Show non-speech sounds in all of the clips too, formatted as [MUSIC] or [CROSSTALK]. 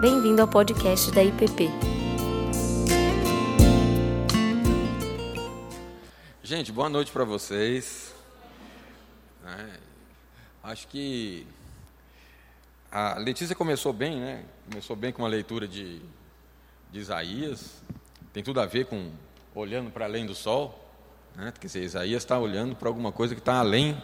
Bem-vindo ao podcast da IPP. Gente, boa noite para vocês. É, acho que a Letícia começou bem, né? Começou bem com uma leitura de, de Isaías. Tem tudo a ver com olhando para além do sol. Né? Quer dizer, Isaías está olhando para alguma coisa que está além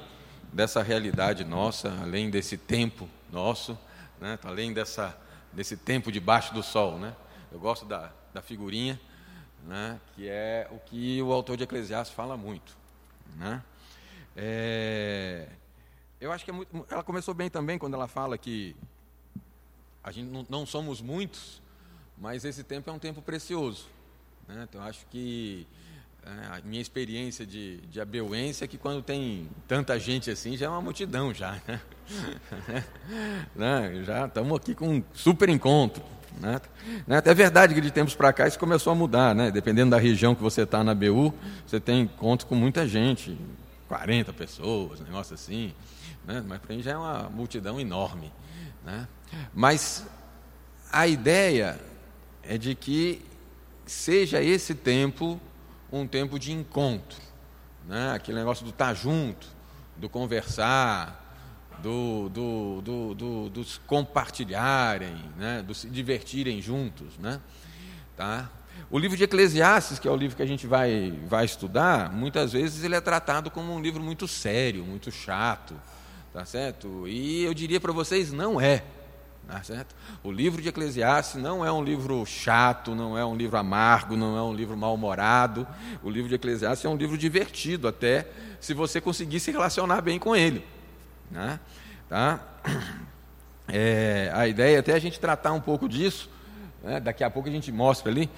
dessa realidade nossa, além desse tempo nosso, né? Tá além dessa, desse tempo debaixo do sol. Né? Eu gosto da, da figurinha, né? que é o que o autor de Eclesiastes fala muito. Né? É, eu acho que é muito, ela começou bem também quando ela fala que a gente não, não somos muitos, mas esse tempo é um tempo precioso. Né? Então, acho que a minha experiência de, de abeuência é que quando tem tanta gente assim, já é uma multidão já. Né? [LAUGHS] né? Já estamos aqui com um super encontro. Né? né? É verdade que de tempos para cá isso começou a mudar, né? dependendo da região que você está na BU, você tem encontro com muita gente, 40 pessoas, negócio assim, né? mas para mim já é uma multidão enorme. Né? Mas a ideia é de que seja esse tempo um tempo de encontro, né? aquele negócio do estar tá junto, do conversar, do, do, do, do dos compartilharem, né? dos se divertirem juntos. Né? Tá? O livro de Eclesiastes, que é o livro que a gente vai, vai estudar, muitas vezes ele é tratado como um livro muito sério, muito chato, tá certo? E eu diria para vocês, não é. Tá certo? O livro de Eclesiastes não é um livro chato, não é um livro amargo, não é um livro mal-humorado. O livro de Eclesiastes é um livro divertido, até se você conseguir se relacionar bem com ele. Né? Tá? [CLEARS THROAT] É, a ideia é até a gente tratar um pouco disso, né? daqui a pouco a gente mostra ali.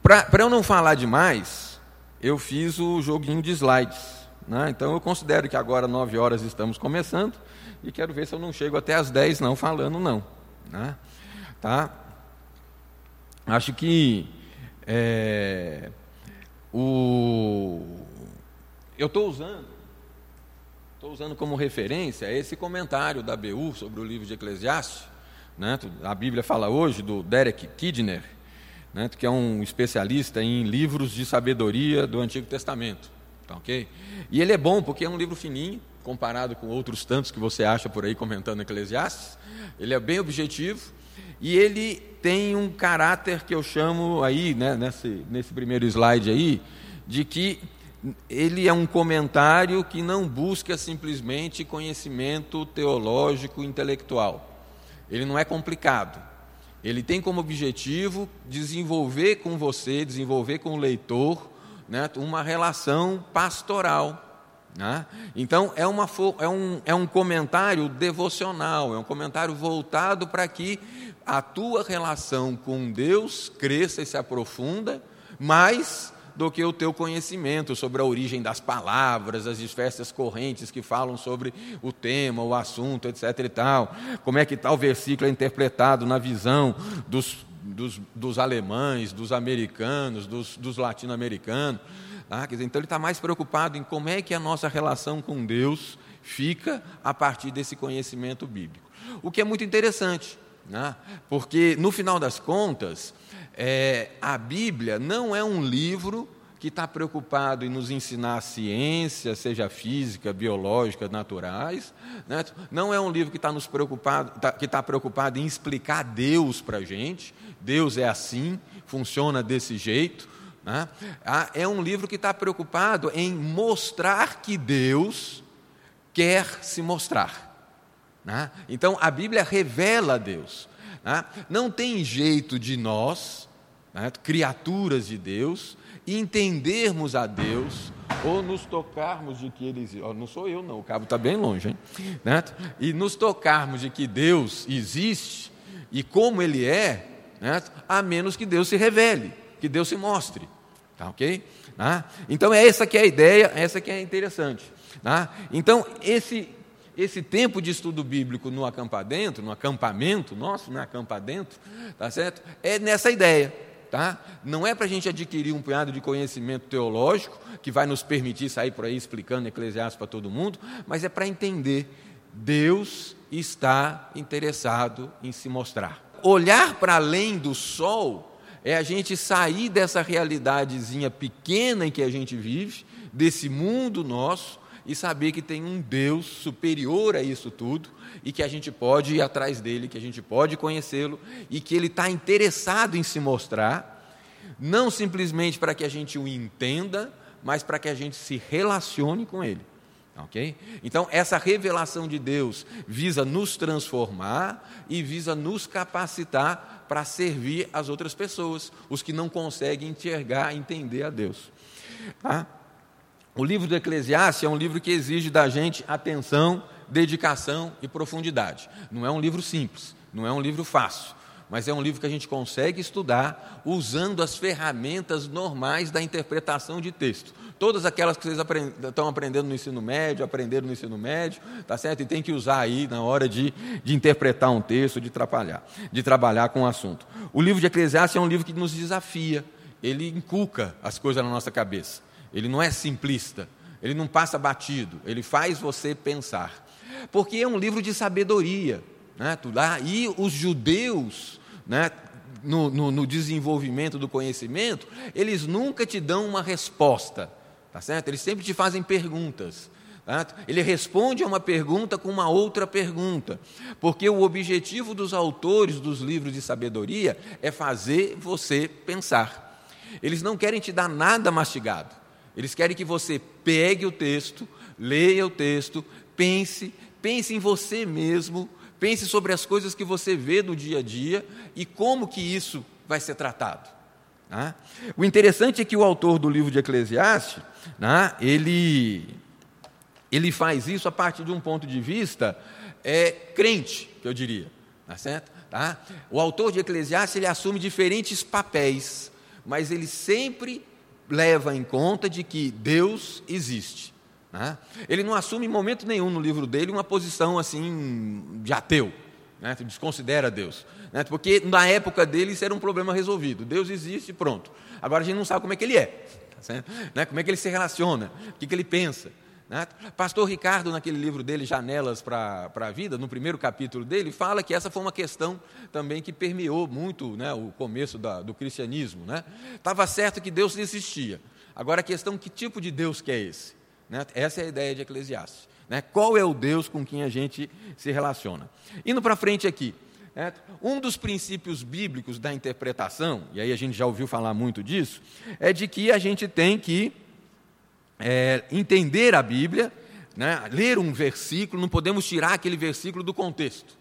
Para eu não falar demais, eu fiz o joguinho de slides. Né? Então eu considero que agora, nove horas, estamos começando, e quero ver se eu não chego até as dez não falando, não. Né? Tá? Acho que é, o, eu estou usando, estou usando como referência esse comentário da BU sobre o livro de Eclesiastes. Né? A Bíblia fala hoje do Derek Kidner, né? que é um especialista em livros de sabedoria do Antigo Testamento. Tá? E ele é bom porque é um livro fininho, comparado com outros tantos que você acha por aí comentando Eclesiastes. Ele é bem objetivo e ele tem um caráter que eu chamo aí, né, nesse, nesse primeiro slide aí, de que ele é um comentário que não busca simplesmente conhecimento teológico intelectual. Ele não é complicado. Ele tem como objetivo desenvolver com você, desenvolver com o leitor, né, uma relação pastoral né? Então, é, uma, é, um, é um comentário devocional, é um comentário voltado para que a tua relação com Deus cresça e se aprofunda mais do que o teu conhecimento sobre a origem das palavras, as diversas correntes que falam sobre o tema, o assunto, etc. e tal. Como é que tal versículo é interpretado na visão dos, dos, dos alemães, dos americanos, dos, dos latino-americanos. Tá? Dizer, então ele está mais preocupado em como é que a nossa relação com Deus fica a partir desse conhecimento bíblico. O que é muito interessante, né? porque no final das contas, é, a Bíblia não é um livro que está preocupado em nos ensinar ciência, seja física, biológica, naturais. Né? Não é um livro que está nos preocupado, tá, que está preocupado em explicar Deus para a gente. Deus é assim, funciona desse jeito. Né? Ah, é um livro que está preocupado em mostrar que Deus quer se mostrar. Né? Então, a Bíblia revela Deus. Né? Não tem jeito de nós, criaturas de Deus, entendermos a Deus ou nos tocarmos de que Ele existe. não sou eu, não, o cabo está bem longe, hein? E nos tocarmos de que Deus existe e como Ele é, a menos que Deus se revele, que Deus se mostre. Tá ok? Tá? Então, é essa que é a ideia, essa que é interessante. Tá? Então, esse, esse tempo de estudo bíblico no acampadento, no acampamento nosso, no acampadento, tá certo? É nessa ideia. Tá? Não é para a gente adquirir um punhado de conhecimento teológico que vai nos permitir sair por aí explicando Eclesiastes para todo mundo, mas é para entender Deus está interessado em se mostrar. Olhar para além do sol é a gente sair dessa realidadezinha pequena em que a gente vive, desse mundo nosso, e saber que tem um Deus superior a isso tudo e que a gente pode ir atrás dele, que a gente pode conhecê-lo e que ele está interessado em se mostrar, não simplesmente para que a gente o entenda, mas para que a gente se relacione com ele. Ok? Então, essa revelação de Deus visa nos transformar e visa nos capacitar para servir as outras pessoas, os que não conseguem enxergar, entender a Deus. Tá? O livro do Eclesiastes é um livro que exige da gente atenção, dedicação e profundidade. Não é um livro simples, não é um livro fácil, mas é um livro que a gente consegue estudar usando as ferramentas normais da interpretação de texto. Todas aquelas que vocês aprend estão aprendendo no ensino médio, aprenderam no ensino médio, tá certo? E tem que usar aí na hora de, de interpretar um texto, de trabalhar, de trabalhar com o assunto. O livro de Eclesiastes é um livro que nos desafia, ele inculca as coisas na nossa cabeça. Ele não é simplista, ele não passa batido, ele faz você pensar. Porque é um livro de sabedoria. Né? Lá, e os judeus, né, no, no, no, desenvolvimento do conhecimento, eles nunca te dão uma resposta, tá certo? Eles sempre te fazem perguntas. Tá? Ele responde a uma pergunta com uma outra pergunta, porque o objetivo dos autores dos livros de sabedoria é fazer você pensar. Eles não querem te dar nada mastigado. Eles querem que você pegue o texto, leia o texto, pense, pense em você mesmo, pense sobre as coisas que você vê no dia a dia e como que isso vai ser tratado. Né? O interessante é que o autor do livro de Eclesiastes, né, ele, ele faz isso a partir de um ponto de vista é, crente, eu diria. Tá certo? Tá? O autor de Eclesiastes ele assume diferentes papéis, mas ele sempre leva em conta de que Deus existe. Né? Ele não assume em momento nenhum no livro dele uma posição assim de ateu, né? desconsidera Deus. Né? Porque na época dele isso era um problema resolvido. Deus existe pronto. Agora a gente não sabe como é que ele é, tá né? como é que ele se relaciona, o que, que ele pensa. Né? Pastor Ricardo, naquele livro dele, Janelas para a Vida, no primeiro capítulo dele, fala que essa foi uma questão também que permeou muito né, o começo da, do cristianismo. Estava né? certo que Deus existia. Agora a questão, que tipo de Deus que é esse? Né? Essa é a ideia de Eclesiastes. Né? Qual é o Deus com quem a gente se relaciona? Indo para frente aqui, né? um dos princípios bíblicos da interpretação, e aí a gente já ouviu falar muito disso, é de que a gente tem que é, entender a Bíblia, né, ler um versículo, não podemos tirar aquele versículo do contexto.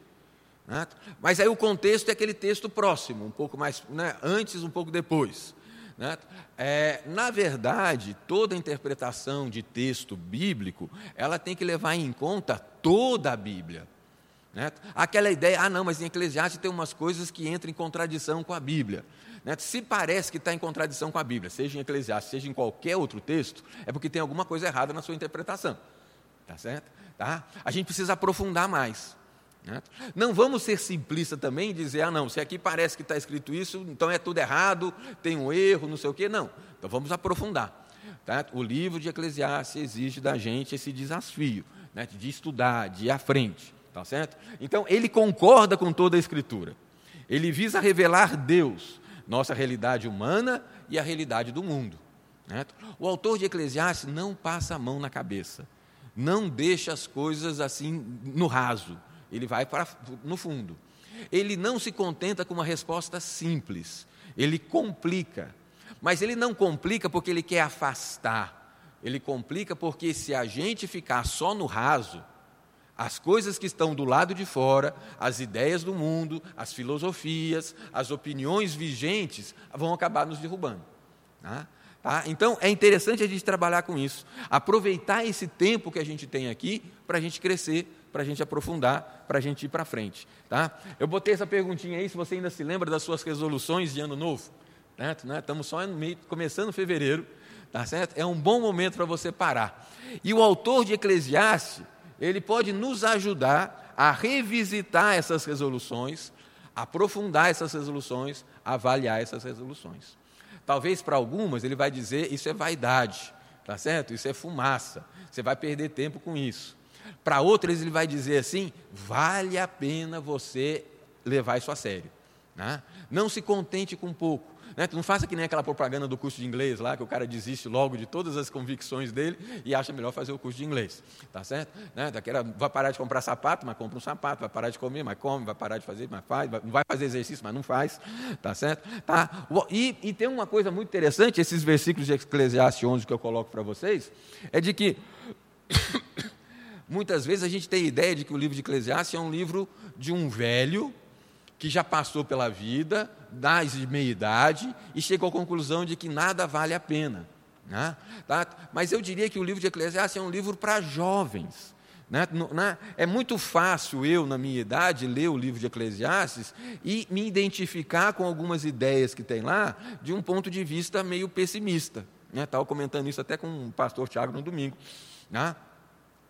Mas aí o contexto é aquele texto próximo, um pouco mais né, antes, um pouco depois. Né? É, na verdade, toda interpretação de texto bíblico, ela tem que levar em conta toda a Bíblia. Né? Aquela ideia, ah não, mas em Eclesiastes tem umas coisas que entram em contradição com a Bíblia. Né? Se parece que está em contradição com a Bíblia, seja em Eclesiastes, seja em qualquer outro texto, é porque tem alguma coisa errada na sua interpretação. Tá certo? Tá? A gente precisa aprofundar mais. Né? Não vamos ser simplistas também e dizer, ah, não, se aqui parece que está escrito isso, então é tudo errado, tem um erro, não sei o quê. Não. Então vamos aprofundar. Tá? O livro de Eclesiastes exige da gente esse desafio né? de estudar, de ir à frente. Tá certo? Então ele concorda com toda a Escritura. Ele visa revelar Deus, nossa realidade humana e a realidade do mundo. Né? O autor de Eclesiastes não passa a mão na cabeça, não deixa as coisas assim no raso, ele vai para no fundo. Ele não se contenta com uma resposta simples, ele complica. Mas ele não complica porque ele quer afastar, ele complica porque se a gente ficar só no raso, as coisas que estão do lado de fora, as ideias do mundo, as filosofias, as opiniões vigentes, vão acabar nos derrubando. Tá? Tá? Então, é interessante a gente trabalhar com isso. Aproveitar esse tempo que a gente tem aqui para a gente crescer, para a gente aprofundar, para a gente ir para frente. Tá? Eu botei essa perguntinha aí, se você ainda se lembra das suas resoluções de ano novo. Né? Estamos só meio, começando fevereiro. Tá certo? É um bom momento para você parar. E o autor de Eclesiastes, ele pode nos ajudar a revisitar essas resoluções, aprofundar essas resoluções, avaliar essas resoluções. Talvez para algumas ele vai dizer isso é vaidade, tá certo? Isso é fumaça. Você vai perder tempo com isso. Para outras ele vai dizer assim: vale a pena você levar isso a sério. Né? Não se contente com pouco. Né? Não faça que nem aquela propaganda do curso de inglês lá, que o cara desiste logo de todas as convicções dele e acha melhor fazer o curso de inglês. Tá certo? Né? Daquela, vai parar de comprar sapato, mas compra um sapato, vai parar de comer, mas come, vai parar de fazer, mas faz, não vai fazer exercício, mas não faz. Tá certo? Tá? E, e tem uma coisa muito interessante, esses versículos de Eclesiastes 11 que eu coloco para vocês, é de que [COUGHS] muitas vezes a gente tem a ideia de que o livro de Eclesiastes é um livro de um velho que já passou pela vida, das de meia idade, e chegou à conclusão de que nada vale a pena. Né? Tá? Mas eu diria que o livro de Eclesiastes é um livro para jovens. Né? né? É muito fácil eu, na minha idade, ler o livro de Eclesiastes e me identificar com algumas ideias que tem lá de um ponto de vista meio pessimista. Né? Estava comentando isso até com o pastor Tiago no domingo. Né?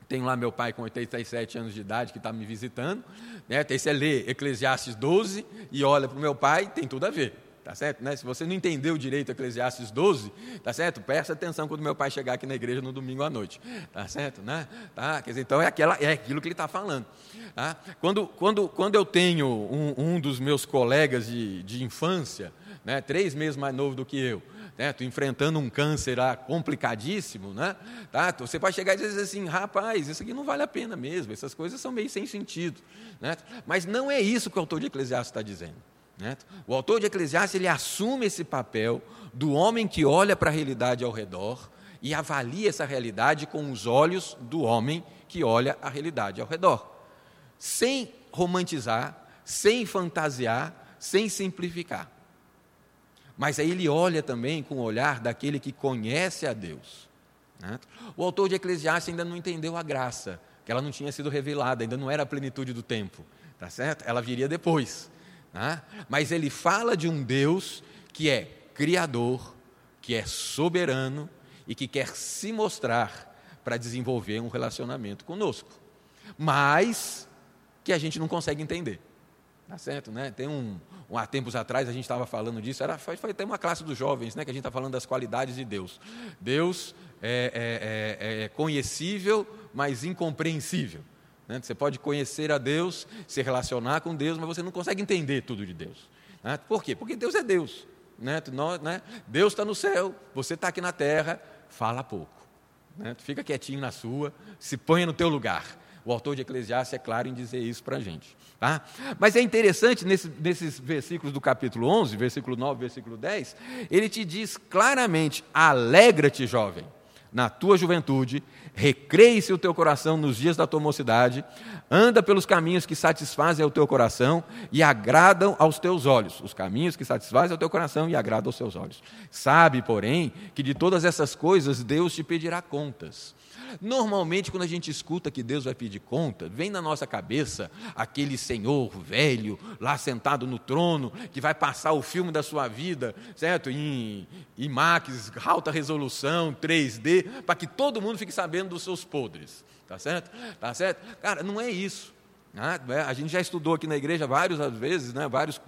Tem lá meu pai com 87 anos de idade que está me visitando. Né? Tem você lê Eclesiastes 12 e olha para o meu pai, tem tudo a ver. Tá certo? Né? Se você não entendeu direito Eclesiastes 12, tá certo? Presta atenção quando meu pai chegar aqui na igreja no domingo à noite. Tá certo? Né? Tá? Quer dizer, então é, aquela, é aquilo que ele está falando. Tá? Quando, quando, quando eu tenho um, um dos meus colegas de, de infância, né, três meses mais novo do que eu, né, enfrentando um câncer lá complicadíssimo, né, tá, você pode chegar e dizer assim, rapaz, isso aqui não vale a pena mesmo, essas coisas são meio sem sentido. Né, mas não é isso que o autor de Eclesiastes está dizendo. Né? O autor de Eclesiastes ele assume esse papel do homem que olha para a realidade ao redor e avalia essa realidade com os olhos do homem que olha a realidade ao redor, sem romantizar, sem fantasiar, sem simplificar. Mas aí ele olha também com o olhar daquele que conhece a Deus. Né? O autor de Eclesiastes ainda não entendeu a graça, que ela não tinha sido revelada, ainda não era a plenitude do tempo, tá certo? Ela viria depois. Né? Mas ele fala de um Deus que é criador, que é soberano e que quer se mostrar para desenvolver um relacionamento conosco, mas que a gente não consegue entender. Tá certo, né? Tem um, um há tempos atrás a gente estava falando disso, era, foi, foi até uma classe dos jovens, né? Que a gente está falando das qualidades de Deus. Deus é, é, é, é conhecível, mas incompreensível. Né? Você pode conhecer a Deus, se relacionar com Deus, mas você não consegue entender tudo de Deus. Né? Por quê? Porque Deus é Deus. Né? Nós, né? Deus está no céu, você está aqui na terra, fala pouco. Né? Fica quietinho na sua, se ponha no teu lugar. O autor de Eclesiastes é claro em dizer isso para a gente. Tá? Mas é interessante, nesse, nesses versículos do capítulo 11, versículo 9, versículo 10, ele te diz claramente: alegra-te, jovem, na tua juventude, recreie-se o teu coração nos dias da tua mocidade, anda pelos caminhos que satisfazem ao teu coração e agradam aos teus olhos. Os caminhos que satisfazem ao teu coração e agradam aos teus olhos. Sabe, porém, que de todas essas coisas Deus te pedirá contas. Normalmente, quando a gente escuta que Deus vai pedir conta, vem na nossa cabeça aquele senhor velho, lá sentado no trono, que vai passar o filme da sua vida, certo? Em IMAX, alta resolução, 3D, para que todo mundo fique sabendo dos seus podres. Tá certo? Tá certo? Cara, não é isso. Ah, é, a gente já estudou aqui na igreja várias vezes, né, vários,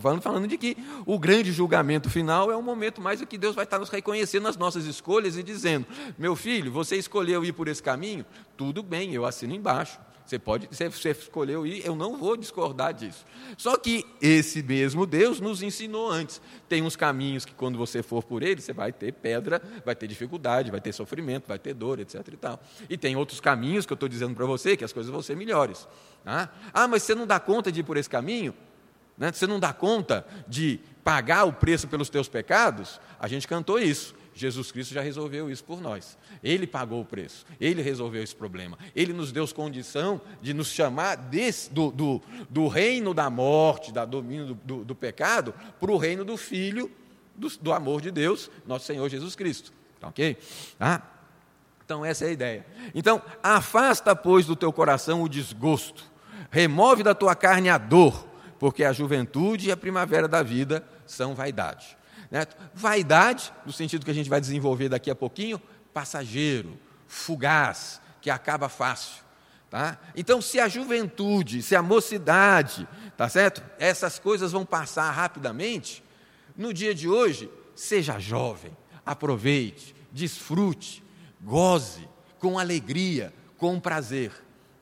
falando, falando de que o grande julgamento final é o momento mais em que Deus vai estar nos reconhecendo nas nossas escolhas e dizendo: meu filho, você escolheu ir por esse caminho? Tudo bem, eu assino embaixo. Você pode, você, você escolheu ir, eu não vou discordar disso. Só que esse mesmo Deus nos ensinou antes. Tem uns caminhos que quando você for por eles, você vai ter pedra, vai ter dificuldade, vai ter sofrimento, vai ter dor, etc. E, tal. e tem outros caminhos que eu estou dizendo para você que as coisas vão ser melhores. Tá? Ah, mas você não dá conta de ir por esse caminho? Né? Você não dá conta de pagar o preço pelos teus pecados? A gente cantou isso. Jesus Cristo já resolveu isso por nós. Ele pagou o preço, ele resolveu esse problema. Ele nos deu condição de nos chamar desse, do, do, do, reino da morte, da domínio do, do, do pecado, para o reino do Filho, do, do, amor de Deus, nosso Senhor Jesus Cristo. Tá ok? Ah, então, essa é a ideia. Então, afasta, pois, do teu coração o desgosto, remove da tua carne a dor, porque a juventude e a primavera da vida são vaidade. Né? Vaidade, no sentido que a gente vai desenvolver daqui a pouquinho, passageiro, fugaz, que acaba fácil. Tá? Então, se a juventude, se a mocidade, tá certo? Essas coisas vão passar rapidamente. No dia de hoje, seja jovem, aproveite, desfrute, goze com alegria, com prazer.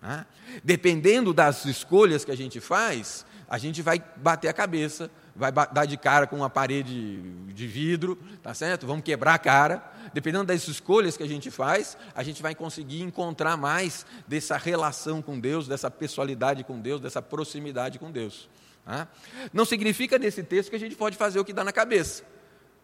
Tá? Dependendo das escolhas que a gente faz, a gente vai bater a cabeça, vai dar de cara com uma parede de vidro, tá certo? Vamos quebrar a cara. Dependendo das escolhas que a gente faz, a gente vai conseguir encontrar mais dessa relação com Deus, dessa pessoalidade com Deus, dessa proximidade com Deus. Tá? Não significa nesse texto que a gente pode fazer o que dá na cabeça,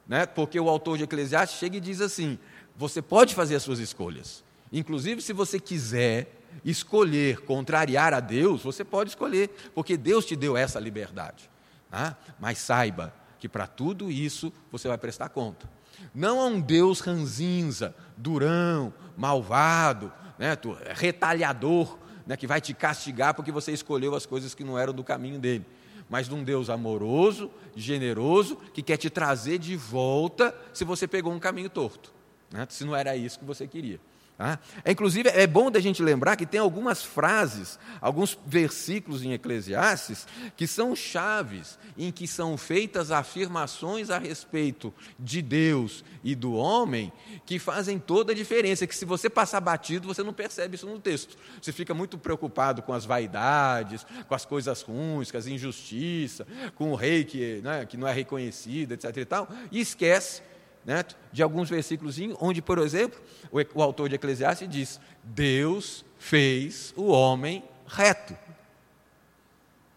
né? porque o autor de Eclesiastes chega e diz assim: você pode fazer as suas escolhas. Inclusive, se você quiser escolher contrariar a Deus, você pode escolher, porque Deus te deu essa liberdade. Tá? Mas saiba que para tudo isso você vai prestar conta. Não a um Deus ranzinza, durão, malvado, né, retalhador, né, que vai te castigar porque você escolheu as coisas que não eram do caminho dele. Mas de um Deus amoroso, generoso, que quer te trazer de volta se você pegou um caminho torto, né, se não era isso que você queria. Tá? É, inclusive, é bom da gente lembrar que tem algumas frases, alguns versículos em Eclesiastes, que são chaves, em que são feitas afirmações a respeito de Deus e do homem, que fazem toda a diferença. Que se você passar batido, você não percebe isso no texto. Você fica muito preocupado com as vaidades, com as coisas ruins, com as injustiças, com o rei que, né, que não é reconhecido, etc. E, tal, e esquece né, de alguns versículos, onde, por exemplo, o, o autor de Eclesiastes diz: Deus fez o homem reto.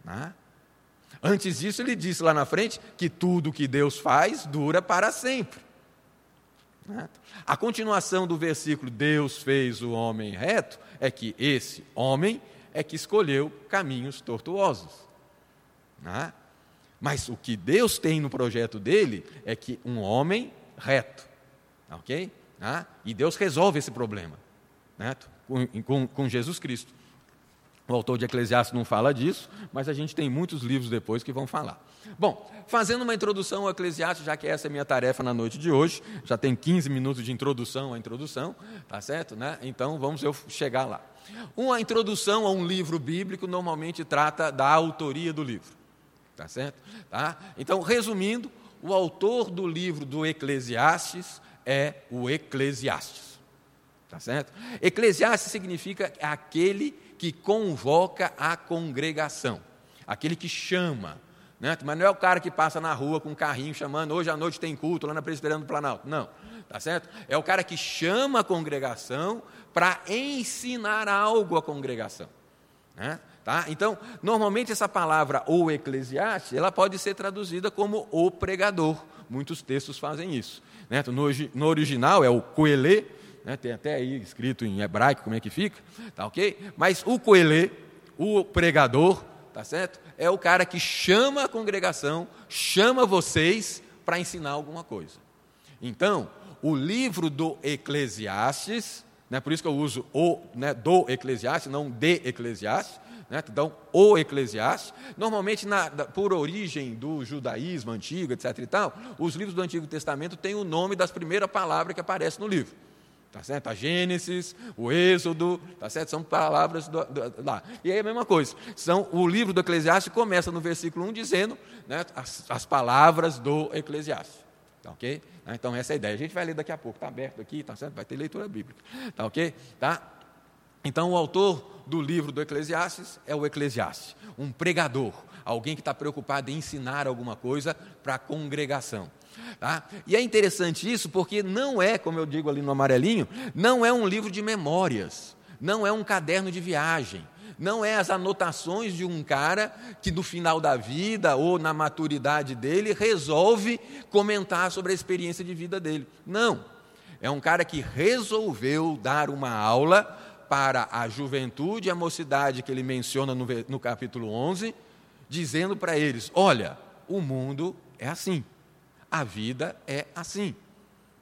Né? Antes disso, ele disse lá na frente que tudo que Deus faz dura para sempre. Né? A continuação do versículo Deus fez o homem reto é que esse homem é que escolheu caminhos tortuosos. Né? Mas o que Deus tem no projeto dele é que um homem reto. Ok? Ah, e Deus resolve esse problema né? com, com, com Jesus Cristo. O autor de Eclesiastes não fala disso, mas a gente tem muitos livros depois que vão falar. Bom, fazendo uma introdução ao Eclesiastes, já que essa é minha tarefa na noite de hoje, já tem 15 minutos de introdução à introdução, tá certo? Né? Então vamos eu chegar lá. Uma introdução a um livro bíblico normalmente trata da autoria do livro, tá certo? Tá? Então, resumindo, o autor do livro do Eclesiastes é o Eclesiastes. Tá certo? Eclesiastes significa aquele que convoca a congregação, aquele que chama. Né? Mas não é o cara que passa na rua com um carrinho chamando, hoje à noite tem culto lá na Presbiteriana do Planalto. Não, tá certo? É o cara que chama a congregação para ensinar algo à congregação. Né? Tá? Então, normalmente essa palavra o eclesiastes, ela pode ser traduzida como o pregador. Muitos textos fazem isso. Né? No, no, original é o coelê, né? tem até aí escrito em hebraico como é que fica, tá ok? Mas o coelê, o pregador, tá certo? É o cara que chama a congregação, chama vocês para ensinar alguma coisa. Então, o livro do Eclesiastes, né, por isso que eu uso o né, do Eclesiastes, não de Eclesiastes, né? Então, o Eclesiastes, normalmente na, por origem do judaísmo antigo, etc. e tal, os livros do Antigo Testamento têm o nome das primeiras palavras que aparecem no livro. Tá certo? A Gênesis, o Êxodo, tá certo? São palavras do, do, lá. E aí a mesma coisa. São, o livro do Eclesiastes começa no versículo 1 dizendo né, as, as palavras do Eclesiastes. Tá ok? Então essa é a ideia. A gente vai ler daqui a pouco, está aberto aqui, tá certo? Vai ter leitura bíblica. Tá ok? Tá? Então, o autor do livro do Eclesiastes é o Eclesiastes, um pregador, alguém que está preocupado em ensinar alguma coisa para a congregação. Tá? E é interessante isso porque não é, como eu digo ali no amarelinho, não é um livro de memórias, não é um caderno de viagem, não é as anotações de um cara que no final da vida ou na maturidade dele resolve comentar sobre a experiência de vida dele. Não. É um cara que resolveu dar uma aula para a juventude e a mocidade que ele menciona no, no capítulo 11, dizendo para eles: olha, o mundo é assim, a vida é assim.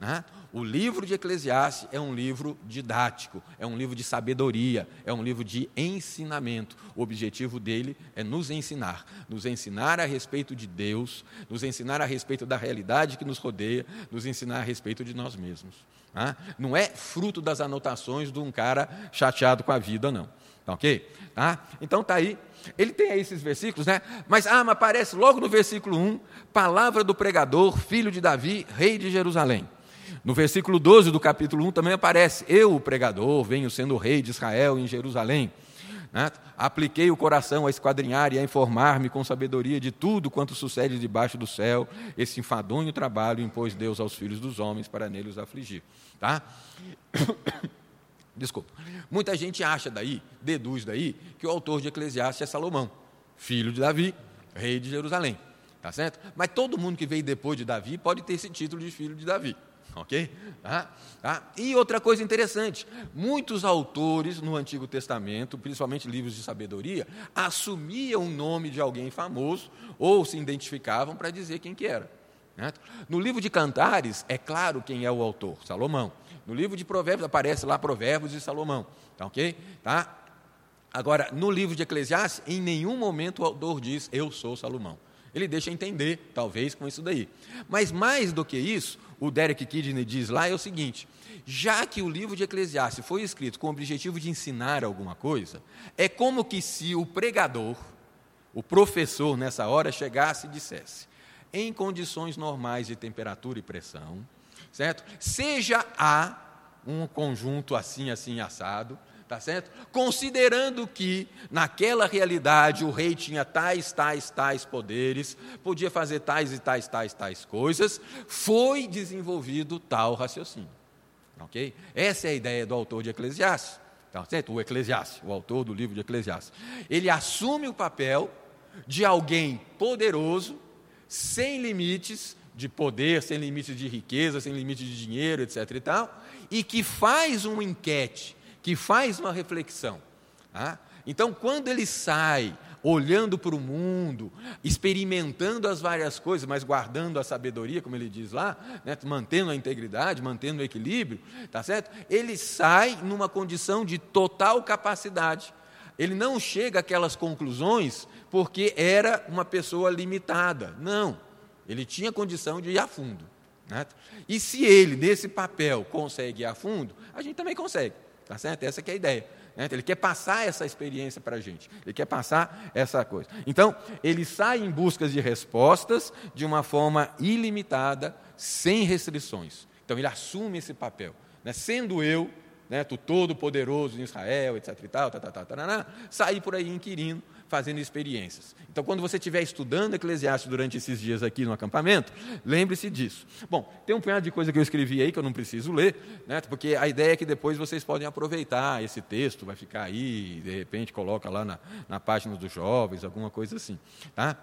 Né? O livro de Eclesiastes é um livro didático, é um livro de sabedoria, é um livro de ensinamento. O objetivo dele é nos ensinar, nos ensinar a respeito de Deus, nos ensinar a respeito da realidade que nos rodeia, nos ensinar a respeito de nós mesmos. Tá? Não é fruto das anotações de um cara chateado com a vida, não. Tá ok? Tá? Então tá aí. Ele tem aí esses versículos, né? Mas, ah, mas aparece logo no versículo 1, palavra do pregador, filho de Davi, rei de Jerusalém. No versículo 12 do capítulo 1 também aparece, eu, o pregador, venho sendo rei de Israel em Jerusalém. Né? Apliquei o coração a esquadrinhar e a informar-me com sabedoria de tudo quanto sucede debaixo do céu. Esse enfadonho trabalho impôs Deus aos filhos dos homens para nele os afligir. Tá? [COUGHS] Desculpa. Muita gente acha daí, deduz daí, que o autor de Eclesiastes é Salomão, filho de Davi, rei de Jerusalém. Tá certo? Mas todo mundo que veio depois de Davi pode ter esse título de filho de Davi. Ok? Tá? Tá? E outra coisa interessante: muitos autores no Antigo Testamento, principalmente livros de sabedoria, assumiam o nome de alguém famoso ou se identificavam para dizer quem que era. Certo? No livro de Cantares, é claro quem é o autor, Salomão. No livro de Provérbios aparece lá Provérbios de Salomão. Tá ok? Tá? Agora, no livro de Eclesiastes, em nenhum momento o autor diz eu sou Salomão. Ele deixa entender, talvez, com isso daí. Mas mais do que isso, o Derek Kidney diz lá é o seguinte: já que o livro de Eclesiastes foi escrito com o objetivo de ensinar alguma coisa, é como que se o pregador, o professor nessa hora chegasse e dissesse: em condições normais de temperatura e pressão, certo? Seja A um conjunto assim, assim, assado, Tá certo? Considerando que naquela realidade o rei tinha tais, tais, tais poderes, podia fazer tais e tais, tais, tais coisas, foi desenvolvido tal raciocínio. Ok? Essa é a ideia do autor de Eclesiastes. Tá certo? O Eclesiastes, o autor do livro de Eclesiastes. Ele assume o papel de alguém poderoso, sem limites de poder, sem limites de riqueza, sem limites de dinheiro, etc. e tal, e que faz uma enquete que faz uma reflexão. Tá? Então, quando ele sai olhando para o mundo, experimentando as várias coisas, mas guardando a sabedoria, como ele diz lá, né, mantendo a integridade, mantendo o equilíbrio, tá certo? Ele sai numa condição de total capacidade. Ele não chega àquelas conclusões porque era uma pessoa limitada. Não. Ele tinha condição de ir a fundo. Né? E se ele, nesse papel, consegue ir a fundo, a gente também consegue. Tá certo? Essa é a ideia. Né? Ele quer passar essa experiência para a gente. Ele quer passar essa coisa. Então, ele sai em busca de respostas de uma forma ilimitada, sem restrições. Então, ele assume esse papel. Né? Sendo eu, né, o todo-poderoso em Israel, etc. e tal, tá, tá, tá, tá, sair por aí inquirindo fazendo experiências. Então, quando você estiver estudando Eclesiastes durante esses dias aqui no acampamento, lembre-se disso. Bom, tem um punhado de coisa que eu escrevi aí que eu não preciso ler, né, porque a ideia é que depois vocês podem aproveitar esse texto, vai ficar aí, de repente coloca lá na, na página dos jovens, alguma coisa assim. Tá?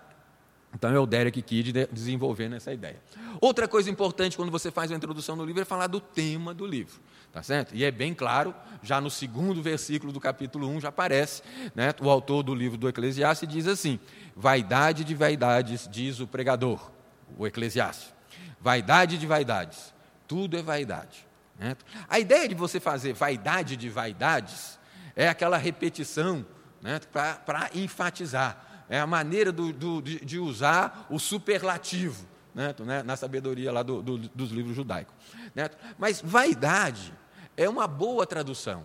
Então é o Derek Kidd desenvolvendo essa ideia. Outra coisa importante quando você faz a introdução do livro é falar do tema do livro. Tá certo? E é bem claro, já no segundo versículo do capítulo 1 já aparece, né, o autor do livro do Eclesiastes diz assim: Vaidade de vaidades, diz o pregador, o Eclesiastes. Vaidade de vaidades, tudo é vaidade. Né? A ideia de você fazer vaidade de vaidades é aquela repetição né, para enfatizar é a maneira do, do, de usar o superlativo né, na sabedoria lá do, dos livros judaicos. Né? Mas vaidade é uma boa tradução.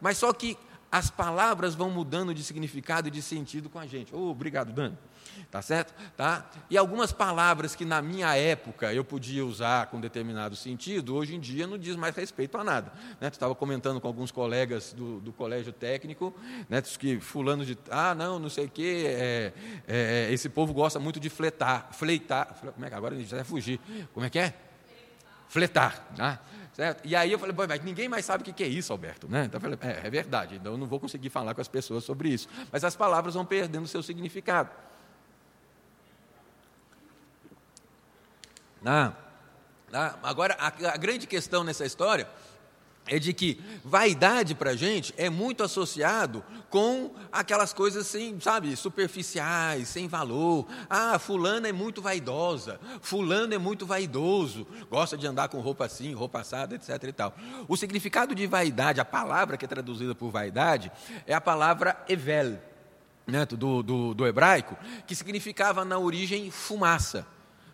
Mas só que as palavras vão mudando de significado e de sentido com a gente. Oh, obrigado, Dani. Tá certo? Tá? E algumas palavras que na minha época eu podia usar com determinado sentido, hoje em dia não diz mais respeito a nada. Né? Tu estava comentando com alguns colegas do, do colégio técnico, né? que fulano de. Ah, não, não sei o quê. É, é, esse povo gosta muito de fletar. Fleitar. Como é que agora a gente vai fugir? Como é que é? Fletar. Tá? Certo? E aí eu falei, mas ninguém mais sabe o que é isso, Alberto. Né? Então eu falei, é, é verdade, então eu não vou conseguir falar com as pessoas sobre isso. Mas as palavras vão perdendo seu significado. Ah, ah, agora, a, a grande questão nessa história é de que vaidade para a gente é muito associado com aquelas coisas assim, sabe, superficiais, sem valor. Ah, fulano é muito vaidosa, fulano é muito vaidoso, gosta de andar com roupa assim, roupa assada, etc. e tal. O significado de vaidade, a palavra que é traduzida por vaidade, é a palavra evel, né, do, do, do hebraico, que significava na origem fumaça,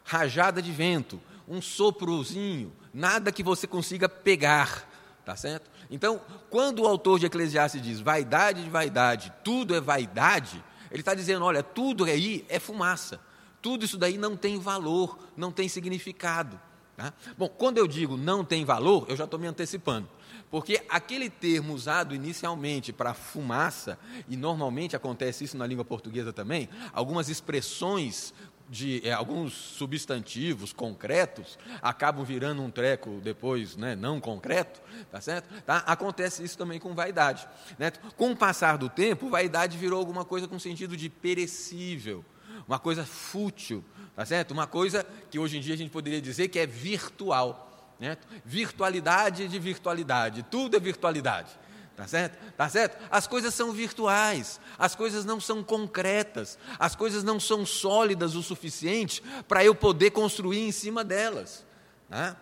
rajada de vento, um soprozinho, nada que você consiga pegar Tá certo? Então, quando o autor de Eclesiastes diz vaidade de vaidade, tudo é vaidade, ele está dizendo: olha, tudo aí é fumaça. Tudo isso daí não tem valor, não tem significado. Tá? Bom, quando eu digo não tem valor, eu já estou me antecipando. Porque aquele termo usado inicialmente para fumaça, e normalmente acontece isso na língua portuguesa também, algumas expressões de é, alguns substantivos concretos acabam virando um treco depois né, não concreto, tá certo? Tá? Acontece isso também com vaidade. Né? Com o passar do tempo, vaidade virou alguma coisa com sentido de perecível, uma coisa fútil, tá certo? Uma coisa que hoje em dia a gente poderia dizer que é virtual. Né? Virtualidade de virtualidade, tudo é virtualidade. Tá certo? Tá certo? As coisas são virtuais, as coisas não são concretas, as coisas não são sólidas o suficiente para eu poder construir em cima delas. Né?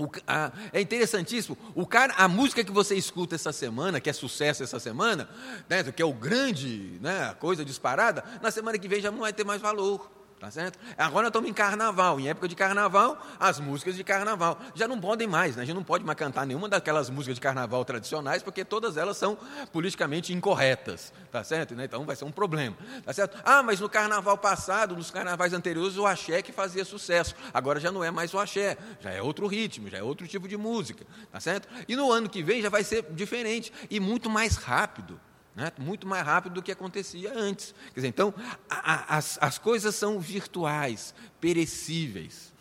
O, a, é interessantíssimo. O cara, a música que você escuta essa semana, que é sucesso essa semana, né, que é o grande, né, coisa disparada, na semana que vem já não vai ter mais valor. Tá certo? Agora estamos em carnaval. Em época de carnaval, as músicas de carnaval já não podem mais, né? A gente não pode mais cantar nenhuma daquelas músicas de carnaval tradicionais, porque todas elas são politicamente incorretas. Tá certo? Né? Então vai ser um problema. Tá certo? Ah, mas no carnaval passado, nos carnavais anteriores, o axé que fazia sucesso. Agora já não é mais o axé, já é outro ritmo, já é outro tipo de música. Tá certo? E no ano que vem já vai ser diferente e muito mais rápido. Né? muito mais rápido do que acontecia antes. Quer dizer, então, a, a, as, as coisas são virtuais, perecíveis.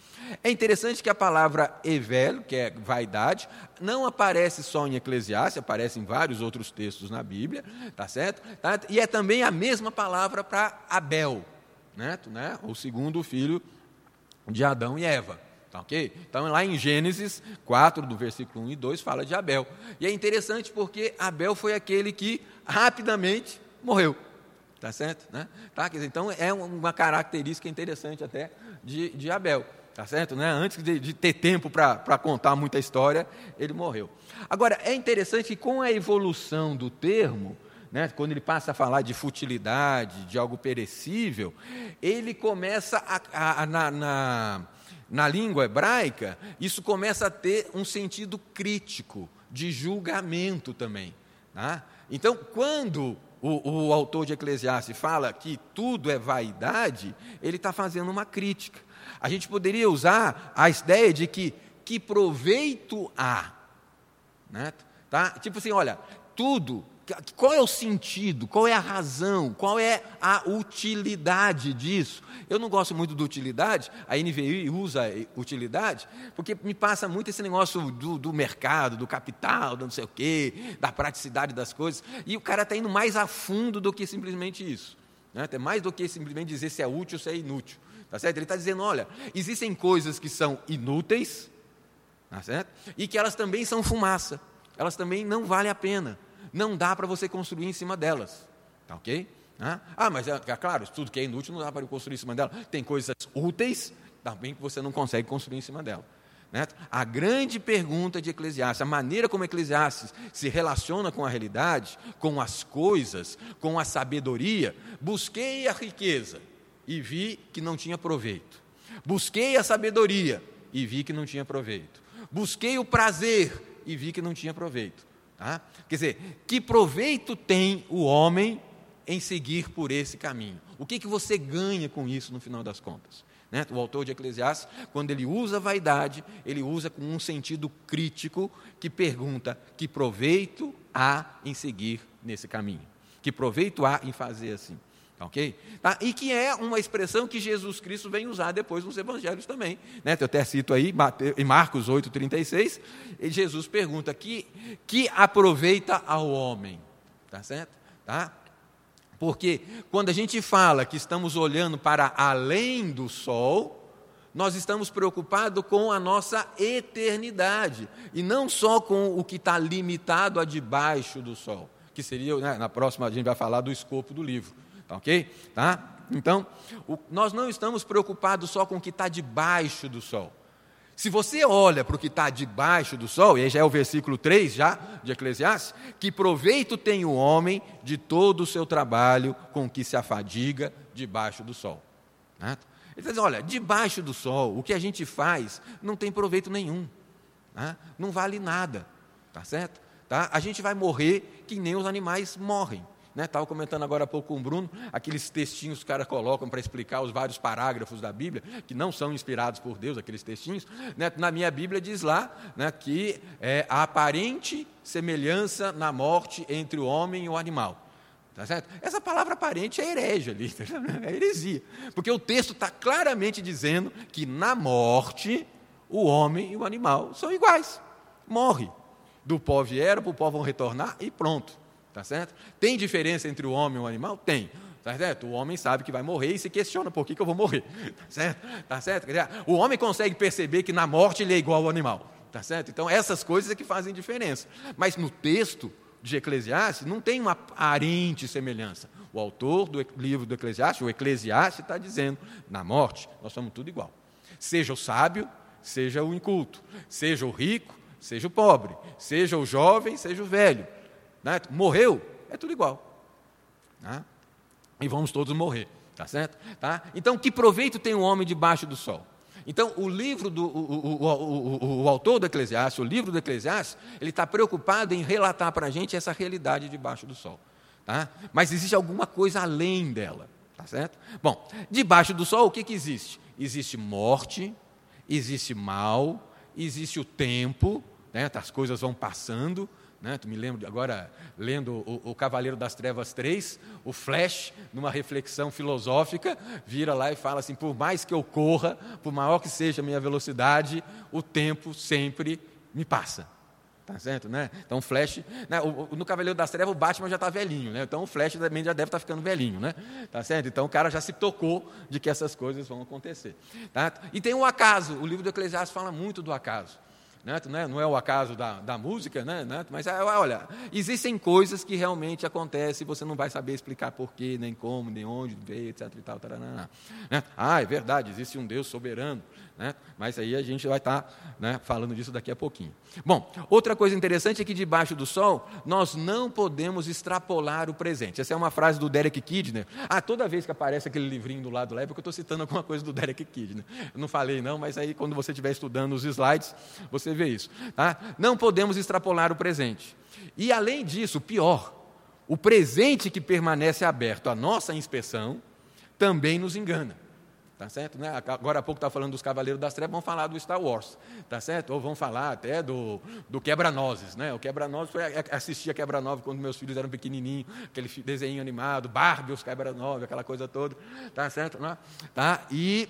É interessante que a palavra evel, que é vaidade, não aparece só em Eclesiastes, aparece em vários outros textos na Bíblia, tá certo? Tá? E é também a mesma palavra para Abel, né? né? o segundo filho de Adão e Eva. Tá ok? Então, lá em Gênesis 4, do versículo 1 e 2, fala de Abel. E é interessante porque Abel foi aquele que rapidamente morreu. Tá certo? Né? Tá? Então, é uma característica interessante até de, de Abel. Tá certo? Né? Antes de, de ter tempo para contar muita história, ele morreu. Agora, é interessante que com a evolução do termo, né, quando ele passa a falar de futilidade, de algo perecível, ele começa a, a, a na, na na língua hebraica, isso começa a ter um sentido crítico, de julgamento também. Tá? Então, quando o, o, autor de Eclesiastes fala que tudo é vaidade, ele está fazendo uma crítica. A gente poderia usar a ideia de que que proveito há. Né? Tá? Tipo assim, olha, tudo qual é o sentido, qual é a razão, qual é a utilidade disso? Eu não gosto muito de utilidade, a NVI usa utilidade, porque me passa muito esse negócio do, do mercado, do capital, do não sei o quê, da praticidade das coisas, e o cara está indo mais a fundo do que simplesmente isso. Né? Tem mais do que simplesmente dizer se é útil ou se é inútil. Tá certo? Ele está dizendo: olha, existem coisas que são inúteis, tá certo? e que elas também são fumaça, elas também não valem a pena não dá para você construir em cima delas. Tá ok? Ah, mas é, é claro, tudo que é inútil não dá para construir em cima dela. Tem coisas úteis também que você não consegue construir em cima dela. Né? A grande pergunta de Eclesiastes, a maneira como Eclesiastes se relaciona com a realidade, com as coisas, com a sabedoria, busquei a riqueza e vi que não tinha proveito. Busquei a sabedoria e vi que não tinha proveito. Busquei o prazer e vi que não tinha proveito. Tá? Quer dizer, que proveito tem o homem em seguir por esse caminho? O que, que você ganha com isso no final das contas? Né? O autor de Eclesiastes, quando ele usa vaidade, ele usa com um sentido crítico que pergunta: que proveito há em seguir nesse caminho? Que proveito há em fazer assim? Ok? Tá? E que é uma expressão que Jesus Cristo vem usar depois nos evangelhos também. Né? Eu até cito aí em Marcos 8,36, Jesus pergunta: que, que aproveita ao homem? Tá certo? Tá? Porque quando a gente fala que estamos olhando para além do sol, nós estamos preocupados com a nossa eternidade e não só com o que está limitado a debaixo do sol, que seria, né, na próxima a gente vai falar do escopo do livro. Tá ok? Tá? Então, o, nós não estamos preocupados só com o que está debaixo do sol. Se você olha para o que está debaixo do sol, e aí já é o versículo 3 já de Eclesiastes, que proveito tem o homem de todo o seu trabalho com que se afadiga debaixo do sol. Né? Ele diz, olha, debaixo do sol, o que a gente faz não tem proveito nenhum. Né? Não vale nada. Tá certo? Tá? A gente vai morrer que nem os animais morrem. Estava né? comentando agora há pouco com o Bruno, aqueles textinhos que os caras colocam para explicar os vários parágrafos da Bíblia, que não são inspirados por Deus, aqueles textinhos. Né? Na minha Bíblia diz lá né, que é a aparente semelhança na morte entre o homem e o animal. Tá certo? Essa palavra aparente é herege ali, [LAUGHS] é heresia. Porque o texto está claramente dizendo que na morte o homem e o animal são iguais. Morre. Do pó vieram, para o pó vão retornar e pronto. Tá certo? Tem diferença entre o homem e o animal? Tem. Tá certo? O homem sabe que vai morrer e se questiona por que, que eu vou morrer. [LAUGHS] Tá certo? Tá certo? O homem consegue perceber que na morte ele é igual ao animal. Tá certo? Então, essas coisas é que fazem diferença. Mas no texto de Eclesiastes não tem uma aparente semelhança. O autor do livro do Eclesiastes, o Eclesiastes, está dizendo: na morte, nós somos tudo igual. Seja o sábio, seja o inculto, seja o rico, seja o pobre, seja o jovem, seja o velho né? morreu, é tudo igual. Né? E vamos todos morrer, tá certo? Tá? Então, que proveito tem um homem debaixo do sol? Então, o livro do o, o, o, o, autor do Eclesiastes, o livro do Eclesiastes, ele está preocupado em relatar para a gente essa realidade debaixo do sol. Tá? Mas existe alguma coisa além dela. Tá certo? Bom, debaixo do sol, o que, que existe? Existe morte, existe mal, existe o tempo, né? as coisas vão passando, né? Tu me lembro agora, lendo o, o, Cavaleiro das Trevas 3, o Flash, numa reflexão filosófica, vira lá e fala assim: por mais que eu corra, por maior que seja a minha velocidade, o tempo sempre me passa. Tá certo, né? Então o Flash, né? o, no Cavaleiro das Trevas o Batman já está velhinho, né? Então o Flash também já deve estar tá ficando velhinho, né? Tá certo? Então o cara já se tocou de que essas coisas vão acontecer. Tá? E tem o acaso, o livro do Eclesiastes fala muito do acaso. Né? Não é o acaso da, da música, né? mas é, olha, existem coisas que realmente acontecem e você não vai saber explicar porquê, nem como, nem onde veio, etc. E tal, taranã, né? Ah, é verdade, existe um Deus soberano, né? mas aí a gente vai estar tá, né, falando disso daqui a pouquinho. Bom, outra coisa interessante é que debaixo do sol nós não podemos extrapolar o presente. Essa é uma frase do Derek Kidner. Ah, toda vez que aparece aquele livrinho do lado lá é porque eu estou citando alguma coisa do Derek Kidner. Não falei não, mas aí quando você estiver estudando os slides, você vê isso. Tá? Não podemos extrapolar o presente. E além disso, pior, o presente que permanece aberto à nossa inspeção também nos engana. Tá certo? Né? Agora há pouco estava falando dos Cavaleiros das Trevas, vão falar do Star Wars, tá certo? Ou vão falar até do, do Quebra-Nozes, né? O Quebra-Nozes foi assistir a Quebra-Nozes quando meus filhos eram pequenininhos, aquele desenho animado, Barbie, os Quebra-Nozes, aquela coisa toda, tá certo? Né? Tá? E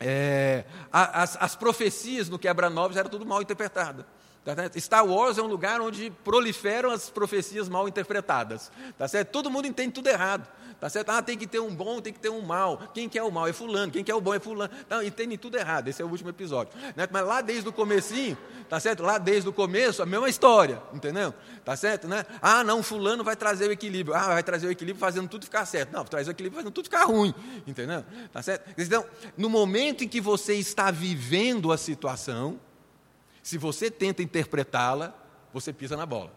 é, as, as profecias no Quebra-Nozes eram tudo mal interpretadas. Tá Star Wars é um lugar onde proliferam as profecias mal interpretadas. Tá certo? Todo mundo entende tudo errado. Tá certo? Ah, tem que ter um bom, tem que ter um mal. Quem quer o mal é fulano, quem quer o bom é fulano. Não, entende tudo errado. Esse é o último episódio. Né? Mas lá desde o comecinho, tá certo? Lá desde o começo, a mesma história, entendeu? Tá certo, né? Ah, não, fulano vai trazer o equilíbrio. Ah, vai trazer o equilíbrio fazendo tudo ficar certo. Não, trazer o equilíbrio fazendo tudo ficar ruim, entendeu? Tá certo? Então, no momento em que você está vivendo a situação, se você tenta interpretá-la, você pisa na bola.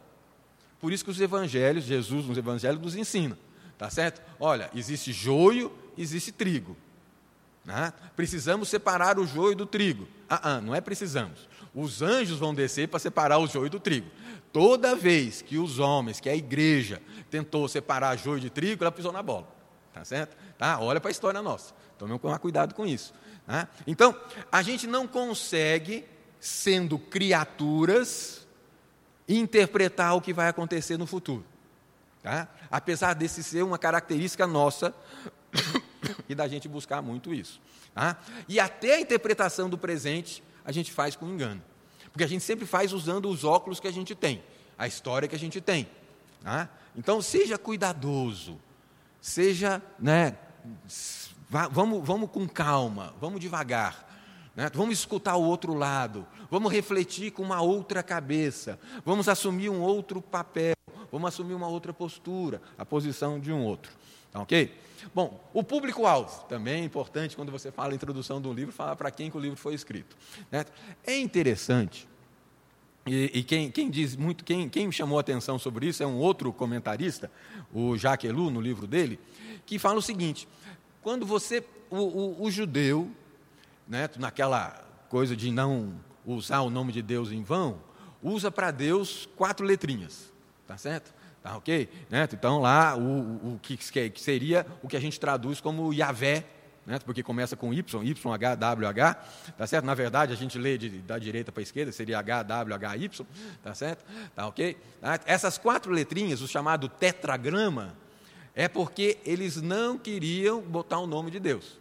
Por isso que os evangelhos, Jesus nos evangelhos nos ensina, tá certo? Olha, existe joio, existe trigo. Né? Precisamos separar o joio do trigo. Ah, ah, não é precisamos. Os anjos vão descer para separar o joio do trigo. Toda vez que os homens, que a igreja tentou separar joio de trigo, ela pisou na bola. Tá certo? Tá? Olha para a história nossa. Tome cuidado com isso. Né? Então, a gente não consegue sendo criaturas, interpretar o que vai acontecer no futuro. Tá? Apesar desse ser uma característica nossa [COUGHS] e da gente buscar muito isso. Tá? E até a interpretação do presente a gente faz com engano. Porque a gente sempre faz usando os óculos que a gente tem, a história que a gente tem. Tá? Então, seja cuidadoso, seja, né, vamos, vamos com calma, vamos devagar. Né? Vamos escutar o outro lado, vamos refletir com uma outra cabeça, vamos assumir um outro papel, vamos assumir uma outra postura, a posição de um outro. Tá ok? Bom, o público-alvo também é importante quando você fala a introdução do livro, falar para quem que o livro foi escrito. Né? É interessante, e, e quem, quem, diz muito, quem, quem me chamou atenção sobre isso é um outro comentarista, o Jacques Ellul, no livro dele, que fala o seguinte: quando você, o, o, o judeu, né, naquela coisa de não usar o nome de Deus em vão, usa para Deus quatro letrinhas, tá certo? Tá ok? Né? Então lá o, o que, que seria o que a gente traduz como Yahvé, né? porque começa com Y, Y, H, W, H, tá certo? Na verdade, a gente lê de, da direita para a esquerda, seria H, W, H, Y, tá certo? Tá ok? Tá? Essas quatro letrinhas, o chamado tetragrama, é porque eles não queriam botar o nome de Deus.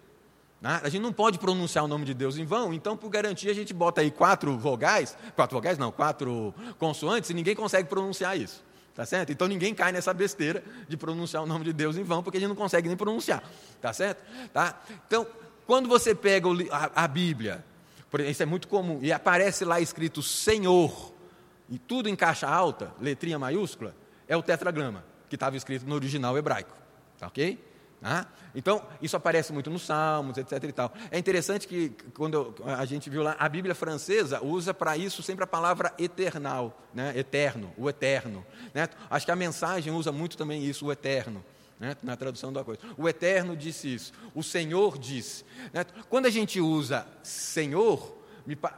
Né? A gente não pode pronunciar o nome de Deus em vão, então, por garantia, a gente bota aí quatro vogais, quatro vogais não, quatro consoantes, e ninguém consegue pronunciar isso. Tá certo? Então ninguém cai nessa besteira de pronunciar o nome de Deus em vão, porque a gente não consegue nem pronunciar. Tá certo? Tá? Então, quando você pega a, a Bíblia, isso é muito comum, e aparece lá escrito Senhor, e tudo em caixa alta, letrinha maiúscula, é o tetragrama, que estava escrito no original hebraico. Tá ok? Ah, então, isso aparece muito nos Salmos, etc. E tal. É interessante que, quando a gente viu lá, a Bíblia francesa usa para isso sempre a palavra eternal, né? eterno, o eterno. Né? Acho que a mensagem usa muito também isso, o eterno. Né? na tradução da coisa. O Eterno disse isso, o Senhor disse. Né? Quando a gente usa Senhor,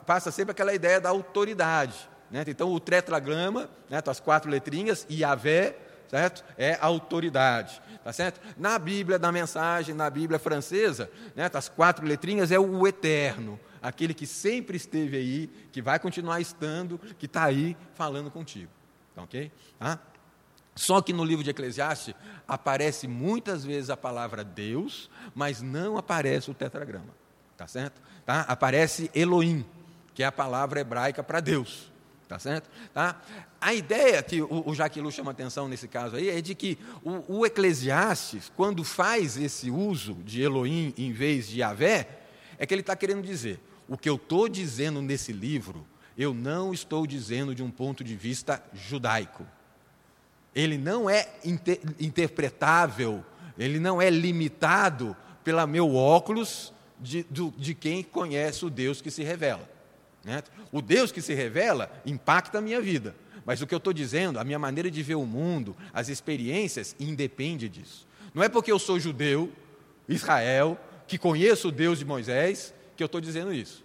passa sempre aquela ideia da autoridade. Né? Então, o tetragrama, né? as quatro letrinhas, Yahvé, certo? É autoridade, tá certo? Na Bíblia da mensagem, na Bíblia francesa, né, as quatro letrinhas é o eterno, aquele que sempre esteve aí, que vai continuar estando, que está aí falando contigo, tá ok? Tá? Só que no livro de Eclesiastes aparece muitas vezes a palavra Deus, mas não aparece o tetragrama, tá certo? Tá? Aparece Elohim, que é a palavra hebraica para Deus. Tá certo? Tá? A ideia que o, o Jaquilu chama atenção nesse caso aí é de que o, o Eclesiastes, quando faz esse uso de Elohim em vez de Yahvé, é que ele está querendo dizer: o que eu estou dizendo nesse livro, eu não estou dizendo de um ponto de vista judaico. Ele não é inter, interpretável, ele não é limitado pelo meu óculos de, de quem conhece o Deus que se revela. Né? O Deus que se revela impacta a minha vida, mas o que eu estou dizendo, a minha maneira de ver o mundo, as experiências, independe disso. Não é porque eu sou judeu, Israel, que conheço o Deus de Moisés, que eu estou dizendo isso.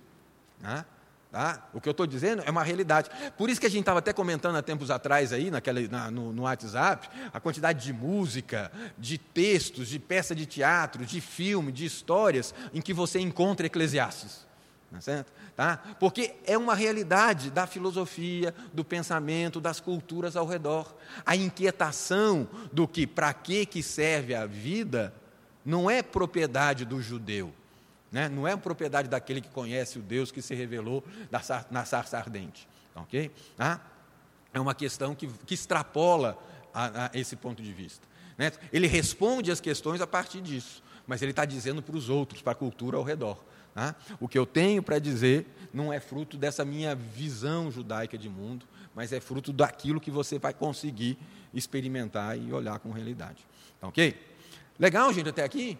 Né? Tá? O que eu estou dizendo é uma realidade. Por isso que a gente estava até comentando há tempos atrás aí, naquela, na, no, no, WhatsApp, a quantidade de música, de textos, de peça de teatro, de filme, de histórias em que você encontra Eclesiastes. É certo? Tá? Porque é uma realidade da filosofia, do pensamento, das culturas ao redor. A inquietação do que para que, que serve a vida não é propriedade do judeu, né? não é propriedade daquele que conhece o Deus que se revelou na sarça ardente. Ok? Tá? É uma questão que, que extrapola a, a esse ponto de vista. Né? Ele responde as questões a partir disso, mas ele está dizendo para os outros, para a cultura ao redor. O que eu tenho para dizer não é fruto dessa minha visão judaica de mundo, mas é fruto daquilo que você vai conseguir experimentar e olhar com realidade. Tá ok? Legal, gente, até aqui?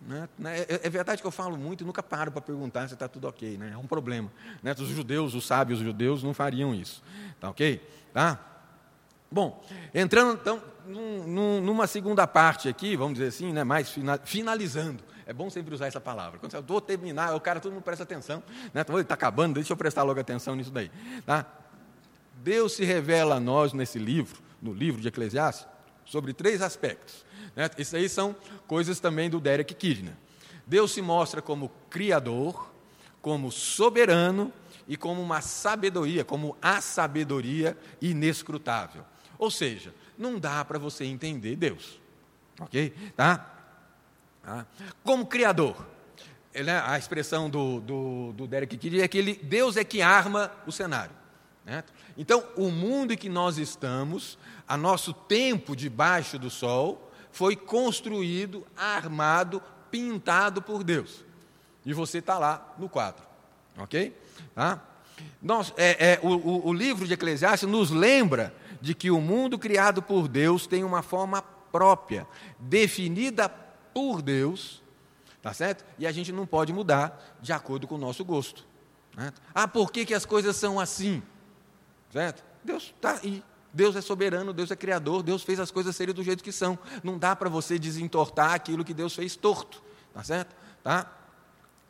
Né? né? É, é, verdade que eu falo muito e nunca paro para perguntar se está tudo ok. Né? É um problema. Né? Os judeus, os sábios judeus, não fariam isso. Tá ok? Tá? Bom, entrando então num, numa segunda parte aqui, vamos dizer assim, né, mais finalizando é bom sempre usar essa palavra. Quando você vou terminar, o cara todo mundo presta atenção. Né? Está então, acabando, deixa eu prestar logo atenção nisso daí. Tá? Deus se revela a nós nesse livro, no livro de Eclesiastes, sobre três aspectos. Né? Isso aí são coisas também do Derek Kidner. Deus se mostra como criador, como soberano e como uma sabedoria, como a sabedoria inescrutável. Ou seja, não dá para você entender Deus. Ok? Tá? Tá? Como criador, né, a expressão do, do, do Derek Kidd é que ele, Deus é que arma o cenário. Né? Então, o mundo em que nós estamos, a nosso tempo debaixo do sol, foi construído, armado, pintado por Deus. E você está lá no quadro. Ok? Tá? Nós, é, é, o, o livro de Eclesiastes nos lembra de que o mundo criado por Deus tem uma forma própria, definida por Deus, tá certo? E a gente não pode mudar de acordo com o nosso gosto. Né? Ah, por que, que as coisas são assim? Certo? Deus está aí. Deus é soberano, Deus é criador, Deus fez as coisas serem do jeito que são. Não dá para você desentortar aquilo que Deus fez torto, tá certo? Tá?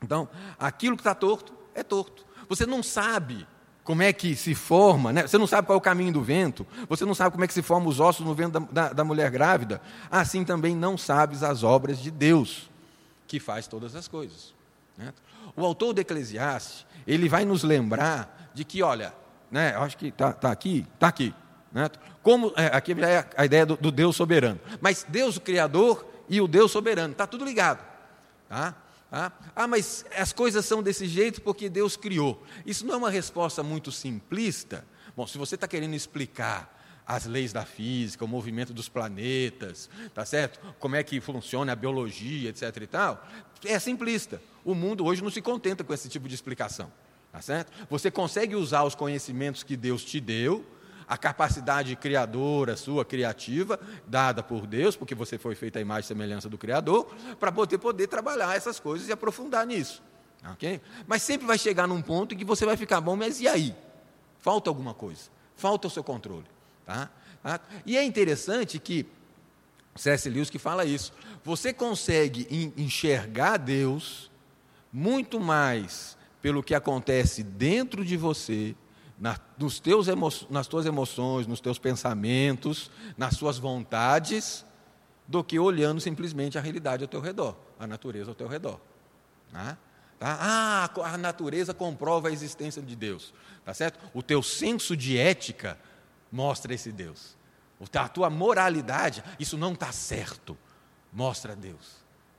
Então, aquilo que está torto é torto. Você não sabe como é que se forma, né? você não sabe qual é o caminho do vento, você não sabe como é que se formam os ossos no vento da, da, da mulher grávida, assim também não sabes as obras de Deus, que faz todas as coisas. Né? O autor do Eclesiastes, ele vai nos lembrar de que, olha, né, eu acho que está tá aqui, está aqui. Né? Como, é, aqui é a ideia do, do, Deus soberano. Mas Deus, o Criador, e o Deus soberano, está tudo ligado. Tá? Ah, ah, mas as coisas são desse jeito porque Deus criou. Isso não é uma resposta muito simplista? Bom, se você está querendo explicar as leis da física, o movimento dos planetas, tá certo? Como é que funciona a biologia, etc. e tal, é simplista. O mundo hoje não se contenta com esse tipo de explicação, tá certo? Você consegue usar os conhecimentos que Deus te deu a capacidade criadora sua, criativa, dada por Deus, porque você foi feita a imagem e semelhança do Criador, para poder, poder trabalhar essas coisas e aprofundar nisso. Okay? Mas sempre vai chegar num ponto em que você vai ficar bom, mas e aí? Falta alguma coisa, falta o seu controle. Tá? tá? E é interessante que C.S. Lewis que fala isso. Você consegue enxergar Deus muito mais pelo que acontece dentro de você na, nos teus nas tuas emoções, nos teus pensamentos, nas suas vontades, do que olhando simplesmente a realidade ao teu redor, a natureza ao teu redor. Né? Tá? Ah, a natureza comprova a existência de Deus. Tá certo? O teu senso de ética mostra esse Deus. A tua moralidade, isso não está certo, mostra Deus.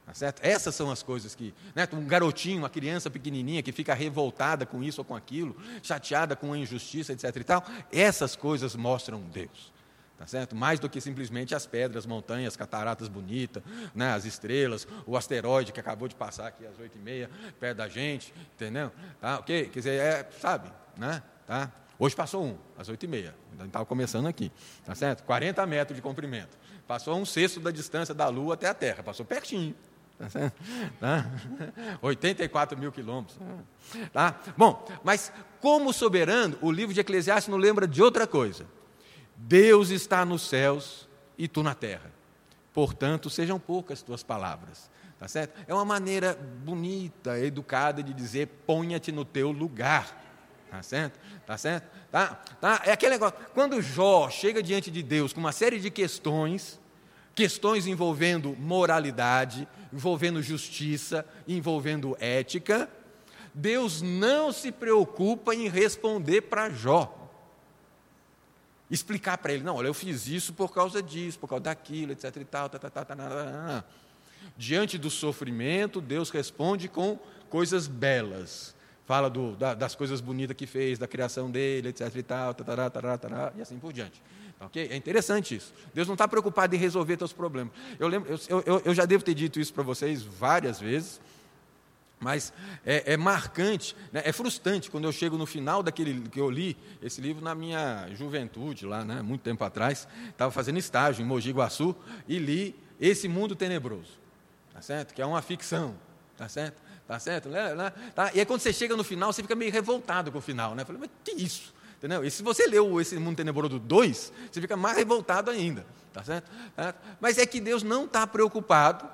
Tá certo? Essas são as coisas que. Né, um garotinho, uma criança pequenininha que fica revoltada com isso ou com aquilo, chateada com a injustiça, etc. e tal, essas coisas mostram Deus. Tá certo? Mais do que simplesmente as pedras, montanhas, cataratas bonitas, né, as estrelas, o asteroide que acabou de passar aqui às oito e meia, perto da gente, entendeu? Tá? Quer dizer, é, sabe, né? Tá? Hoje passou um, às oito e meia. Estava começando aqui, tá certo? 40 metros de comprimento. Passou um sexto da distância da Lua até a Terra, passou pertinho. [LAUGHS] Tá? 84 mil quilômetros. Tá? Bom, mas como soberano, o livro de Eclesiastes nos lembra de outra coisa. Deus está nos céus e tu na terra. Portanto, sejam poucas tuas palavras. Tá certo? É uma maneira bonita, educada de dizer: ponha-te no teu lugar. Tá certo? Tá certo? Tá? Tá? É aquele negócio. Quando Jó chega diante de Deus com uma série de questões, questões envolvendo moralidade, envolvendo justiça, envolvendo ética, Deus não se preocupa em responder para Jó. Explicar para ele, não, olha, eu fiz isso por causa disso, por causa daquilo, etc e tal, tá, tá, tá, tá, tá, tá. Diante do sofrimento, Deus responde com coisas belas. Fala do, da, das coisas bonitas que fez, da criação dele, etc e tal, tá, tá, tá, tá, tá, e assim por diante. É interessante isso. Deus não está preocupado em resolver teus problemas. Eu, lembro, eu, eu, eu já devo ter dito isso para vocês várias vezes, mas é, é marcante, né? é frustrante quando eu chego no final daquele que eu li esse livro na minha juventude, lá, né? muito tempo atrás, estava fazendo estágio em Mogi Guaçu e li Esse Mundo Tenebroso, tá certo? Que é uma ficção, tá certo? Tá certo? Tá? E aí quando você chega no final, você fica meio revoltado com o final, né? Falei, mas que isso? Entendeu? E se você leu esse Mundo Tenebroso 2, você fica mais revoltado ainda. Tá certo? Mas é que Deus não está preocupado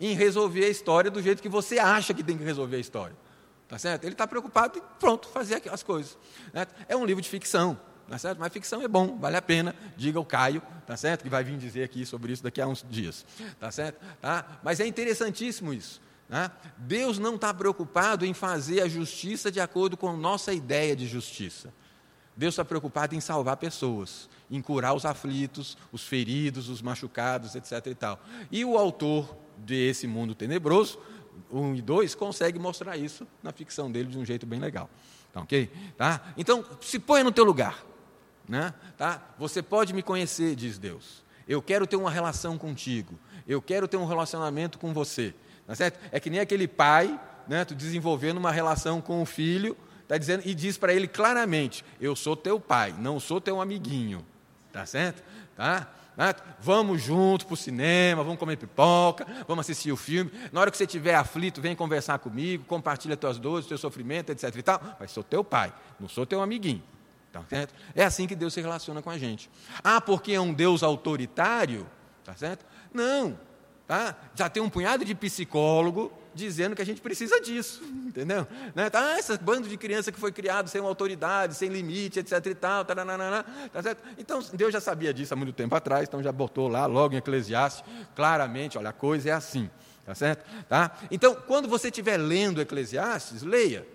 em resolver a história do jeito que você acha que tem que resolver a história. Tá certo? Ele está preocupado em, pronto, fazer as coisas. É um livro de ficção, tá certo? Mas ficção é bom, vale a pena. Diga o Caio, tá certo? Que vai vir dizer aqui sobre isso daqui a uns dias. Tá certo? Tá? Mas é interessantíssimo isso. Né? Deus não está preocupado em fazer a justiça de acordo com a nossa ideia de justiça. Deus está preocupado em salvar pessoas, em curar os aflitos, os feridos, os machucados, etc. E, tal. e o autor desse mundo tenebroso, um e dois, consegue mostrar isso na ficção dele de um jeito bem legal. Tá, ok? Tá? Então, se ponha no teu lugar. Né? Tá? Você pode me conhecer, diz Deus. Eu quero ter uma relação contigo. Eu quero ter um relacionamento com você. Tá certo? É que nem aquele pai, né, desenvolvendo uma relação com o filho Está dizendo e diz para ele claramente: Eu sou teu pai, não sou teu amiguinho. Tá certo? Tá? tá? Vamos juntos para o cinema, vamos comer pipoca, vamos assistir o filme. Na hora que você estiver aflito, vem conversar comigo, compartilha tuas dores, teu sofrimento, etc. E tal. Mas sou teu pai, não sou teu amiguinho. Tá certo? É assim que Deus se relaciona com a gente. Ah, porque é um Deus autoritário? Tá certo? Não. Tá? Já tem um punhado de psicólogo dizendo que a gente precisa disso, entendeu? Né? Tá, ah, esse bando de criança que foi criado sem autoridade, sem limite, etc e tal, tá certo? Então, Deus já sabia disso há muito tempo atrás, então já botou lá, logo em Eclesiastes, claramente, olha, a coisa é assim, tá certo? Tá? Então, quando você estiver lendo Eclesiastes, leia,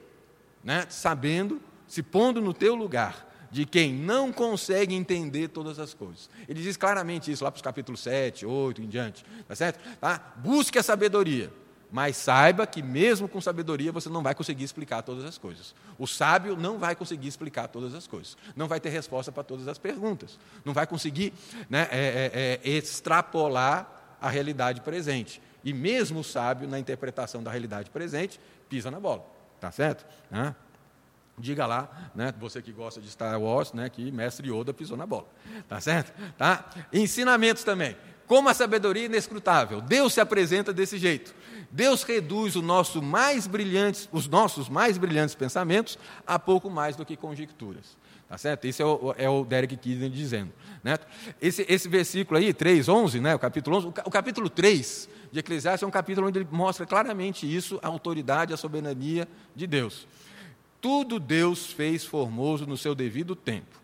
né? sabendo, se pondo no teu lugar, de quem não consegue entender todas as coisas. Ele diz claramente isso lá para os capítulos 7, 8 em diante. Tá certo? Tá? Busque a sabedoria, mas saiba que mesmo com sabedoria você não vai conseguir explicar todas as coisas. O sábio não vai conseguir explicar todas as coisas. Não vai ter resposta para todas as perguntas. Não vai conseguir né, é, é, é, extrapolar a realidade presente. E mesmo o sábio, na interpretação da realidade presente, pisa na bola. Tá certo? Né? Diga lá, né, você que gosta de Star Wars, né, que mestre Yoda pisou na bola. Tá certo? Tá? Ensinamentos também. Como a sabedoria inescrutável. Deus se apresenta desse jeito. Deus reduz nosso os nossos mais brilhantes pensamentos a pouco mais do que conjecturas. Tá certo? Esse é o, é o Derek Kidney dizendo. Né? Esse, esse versículo aí, 3, 11, né, o capítulo 11, o capítulo 3 de Eclesiastes é um capítulo onde ele mostra claramente isso, a autoridade, a soberania de Deus. Tudo Deus fez formoso no seu devido tempo.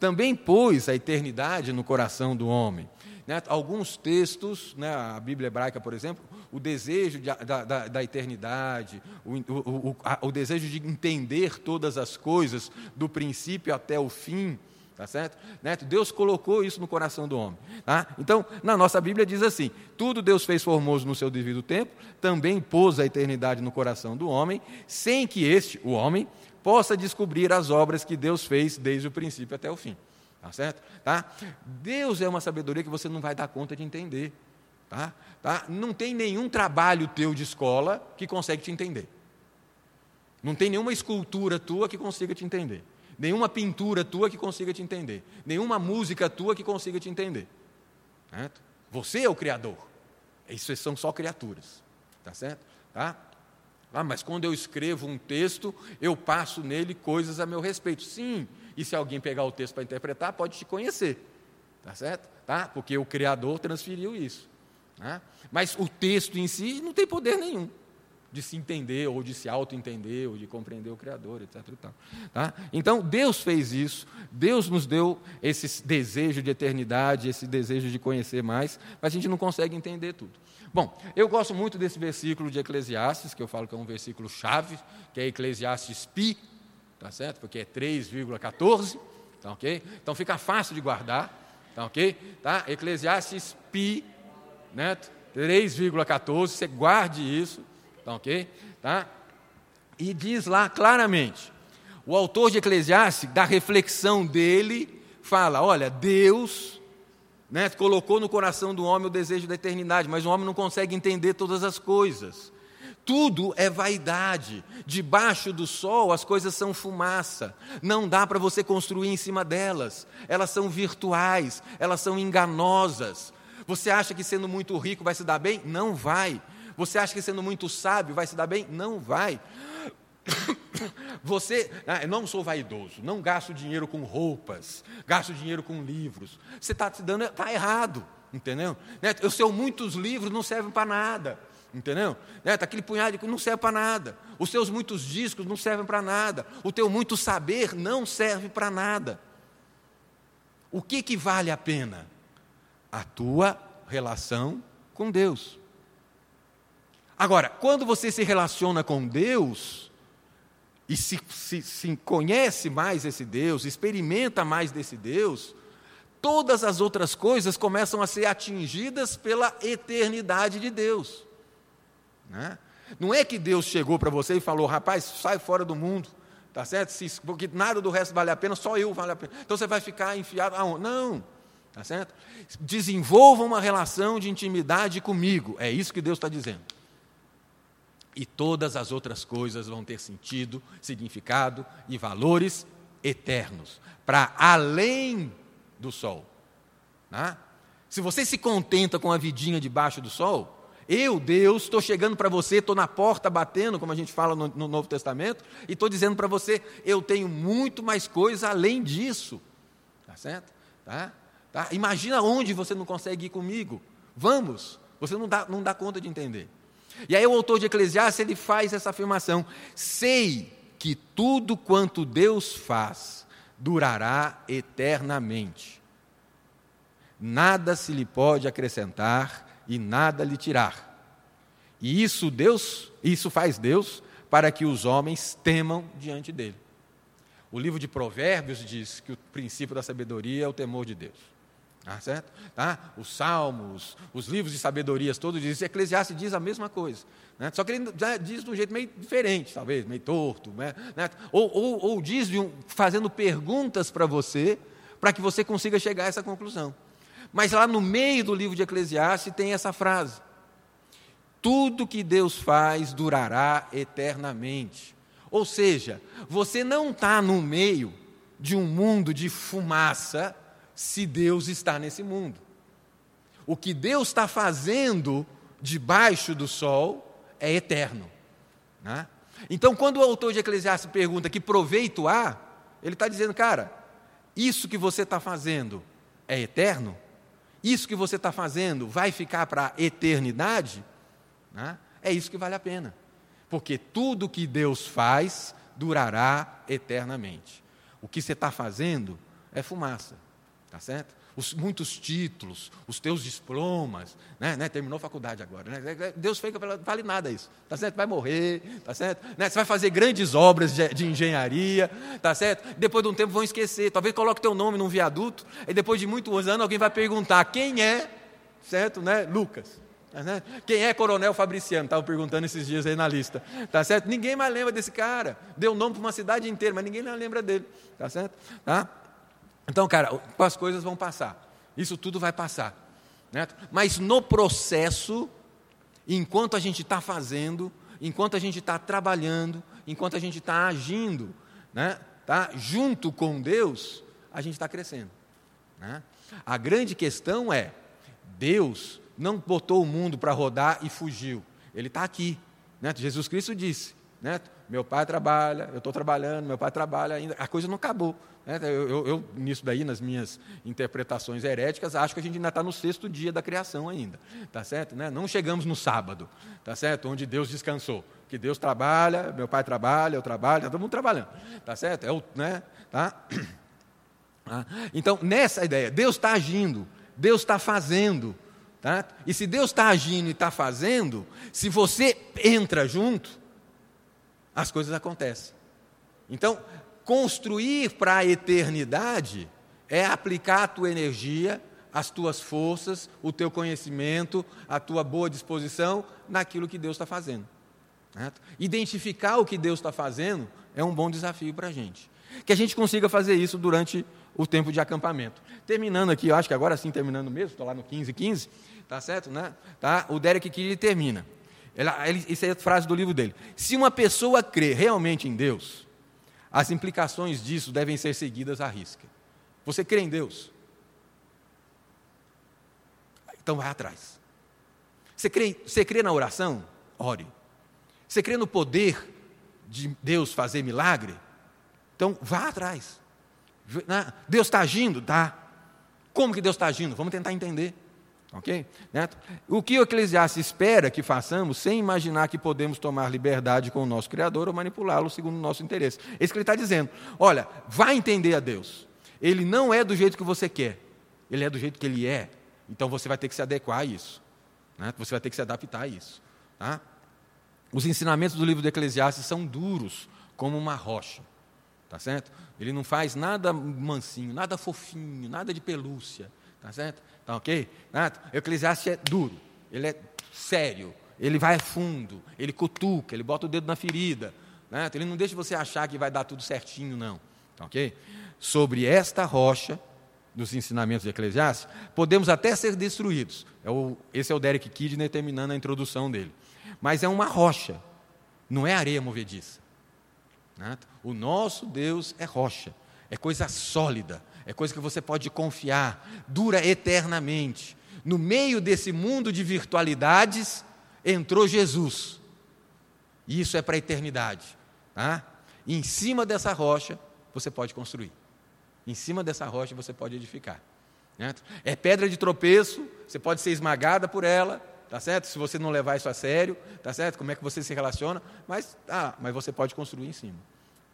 Também pôs a eternidade no coração do homem. Né? Alguns textos, né, a Bíblia hebraica, por exemplo, o desejo de, da, da, da, eternidade, o, o, o, a, o desejo de entender todas as coisas, do princípio até o fim, Tá certo? Né? Deus colocou isso no coração do homem. Tá? Então, na nossa Bíblia diz assim: tudo Deus fez formoso no seu devido tempo, também pôs a eternidade no coração do homem, sem que este, o homem, possa descobrir as obras que Deus fez desde o princípio até o fim. Tá certo? Tá? Deus é uma sabedoria que você não vai dar conta de entender. Tá? Tá? Não tem nenhum trabalho teu de escola que consegue te entender. Não tem nenhuma escultura tua que consiga te entender nenhuma pintura tua que consiga te entender, nenhuma música tua que consiga te entender. Certo? Você é o Criador. Isso são só criaturas. Tá certo? Tá? Ah, mas quando eu escrevo um texto, eu passo nele coisas a meu respeito. Sim, e se alguém pegar o texto para interpretar, pode te conhecer. Tá certo? Tá? Porque o Criador transferiu isso. Tá? Mas o texto em si não tem poder nenhum de se entender, ou de se auto-entender, ou de compreender o Criador, etc. Tá? Então, Deus fez isso, Deus nos deu esse desejo de eternidade, esse desejo de conhecer mais, mas a gente não consegue entender tudo. Bom, eu gosto muito desse versículo de Eclesiastes, que eu falo que é um versículo chave, que é Eclesiastes Pi, tá certo? Porque é 3,14, tá ok? Então fica fácil de guardar, tá ok? Tá? Eclesiastes Pi, né? 3,14, você guarde isso, Tá ok? Tá? E diz lá claramente, o autor de Eclesiastes, da reflexão dele, fala: olha, Deus né, colocou no coração do homem o desejo da eternidade, mas o homem não consegue entender todas as coisas. Tudo é vaidade. Debaixo do sol as coisas são fumaça. Não dá para você construir em cima delas. Elas são virtuais, elas são enganosas. Você acha que sendo muito rico vai se dar bem? Não vai. Você acha que sendo muito sábio vai se dar bem? Não vai. [COUGHS] Você, ah, eu não sou vaidoso, não gasto dinheiro com roupas, gasto dinheiro com livros. Você está se dando, está errado, entendeu? Né? Os seus muitos livros não servem para nada, entendeu? Né? Tá aquele punhado de não serve para nada. Os seus muitos discos não servem para nada. O teu muito saber não serve para nada. O que, que vale a pena? A tua relação com Deus. Agora, quando você se relaciona com Deus, e se, se, se, conhece mais esse Deus, experimenta mais desse Deus, todas as outras coisas começam a ser atingidas pela eternidade de Deus. Né? Não é que Deus chegou para você e falou, rapaz, sai fora do mundo, tá certo? Porque nada do resto vale a pena, só eu vale a pena. Então você vai ficar enfiado aonde? Não, tá certo? Desenvolva uma relação de intimidade comigo, é isso que Deus está dizendo e todas as outras coisas vão ter sentido, significado e valores eternos, para além do sol. Né? Se você se contenta com a vidinha debaixo do sol, eu, Deus, estou chegando para você, estou na porta batendo, como a gente fala no, no Novo Testamento, e estou dizendo para você, eu tenho muito mais coisa além disso. Tá certo? Tá? Tá? Imagina onde você não consegue ir comigo. Vamos, você não dá, não dá conta de entender. E aí o autor de Eclesiastes ele faz essa afirmação: sei que tudo quanto Deus faz durará eternamente. Nada se lhe pode acrescentar e nada lhe tirar. E isso Deus, isso faz Deus para que os homens temam diante dele. O livro de Provérbios diz que o princípio da sabedoria é o temor de Deus. Tá certo? Tá? Os salmos, os livros de sabedorias todos dizem, Eclesiastes diz a mesma coisa. Né? Só que ele diz de um jeito meio diferente, talvez, meio torto. Né? né? Ou, ou, ou, diz um, fazendo perguntas para você, para que você consiga chegar a essa conclusão. Mas lá no meio do livro de Eclesiastes tem essa frase: Tudo que Deus faz durará eternamente. Ou seja, você não está no meio de um mundo de fumaça se Deus está nesse mundo. O que Deus está fazendo debaixo do sol é eterno. Né? Então, quando o autor de Eclesiastes pergunta que proveito há, ele está dizendo, cara, isso que você está fazendo é eterno? Isso que você está fazendo vai ficar para a eternidade? Né? É isso que vale a pena. Porque tudo que Deus faz durará eternamente. O que você está fazendo é fumaça. Tá certo? Os, muitos títulos, os teus diplomas, né, né, terminou a faculdade agora. Né, Deus fez que vale nada isso. Tá certo? Vai morrer, tá certo? Né, você vai fazer grandes obras de, de, engenharia, tá certo? Depois de um tempo vão esquecer. Talvez coloque teu nome num viaduto, e depois de muitos anos alguém vai perguntar quem é, certo? Né? Lucas. Tá quem é Coronel Fabriciano? Estavam perguntando esses dias aí na lista. Tá certo? Ninguém mais lembra desse cara. Deu nome para uma cidade inteira, mas ninguém mais lembra dele. Tá certo? Tá? Então, cara, as coisas vão passar. Isso tudo vai passar. Né? Mas no processo, enquanto a gente está fazendo, enquanto a gente está trabalhando, enquanto a gente está agindo, né? tá? junto com Deus, a gente está crescendo. Né? A grande questão é: Deus não botou o mundo para rodar e fugiu. Ele está aqui. Né? Jesus Cristo disse: né? Meu pai trabalha, eu estou trabalhando, meu pai trabalha ainda, a coisa não acabou. Né? Eu, eu, eu, nisso daí, nas minhas interpretações heréticas, acho que a gente ainda está no sexto dia da criação ainda, tá certo? Né? Não chegamos no sábado, tá certo? Onde Deus descansou. Que Deus trabalha, meu pai trabalha, eu trabalho, está todo mundo trabalhando, tá certo? É o, né? tá? [CLEARS THROAT] Ah, então, nessa ideia, Deus está agindo, Deus está fazendo, tá? E se Deus está agindo e está fazendo, se você entra junto, as coisas acontecem. Então, construir para a eternidade é aplicar a tua energia, as tuas forças, o teu conhecimento, a tua boa disposição naquilo que Deus está fazendo. Certo? Identificar o que Deus está fazendo é um bom desafio para a gente. Que a gente consiga fazer isso durante o tempo de acampamento. Terminando aqui, eu acho que agora sim terminando mesmo, estou lá no 15, 15, tá certo? Né? Tá? O Derek Kiri termina. Ele, isso é a frase do livro dele. Se uma pessoa crê realmente em Deus, as implicações disso devem ser seguidas à risca. Você crê em Deus? Então vai atrás. Você crê, você crê na oração? Ore. Você crê no poder de Deus fazer milagre? Então vá atrás. Deus está agindo? Tá. Como que Deus está agindo? Vamos tentar entender. Ok? Né? O que o Eclesiastes espera que façamos sem imaginar que podemos tomar liberdade com o nosso Criador ou manipulá-lo segundo o nosso interesse. É isso que ele está dizendo. Olha, vai entender a Deus. Ele não é do jeito que você quer, ele é do jeito que ele é. Então você vai ter que se adequar a isso. Né? Você vai ter que se adaptar a isso. Tá? Os ensinamentos do livro do Eclesiastes são duros, como uma rocha. Tá certo? Ele não faz nada mansinho, nada fofinho, nada de pelúcia. Tá certo? Tá ok? Né? O Eclesiastes é duro, ele é sério, ele vai fundo, ele cutuca, ele bota o dedo na ferida. Né? Ele não deixa você achar que vai dar tudo certinho, não. Tá ok? Sobre esta rocha, dos ensinamentos de Eclesiastes, podemos até ser destruídos. É o, esse é o Derek Kidner terminando a introdução dele. Mas é uma rocha, não é areia movediça. O nosso Deus é rocha, é coisa sólida, é coisa que você pode confiar, dura eternamente. No meio desse mundo de virtualidades, entrou Jesus. E isso é para a eternidade. Tá? E em cima dessa rocha, você pode construir. Em cima dessa rocha, você pode edificar. É pedra de tropeço, você pode ser esmagada por ela, tá certo? Se você não levar isso a sério, tá certo? Como é que você se relaciona? Mas, ah, mas você pode construir em cima.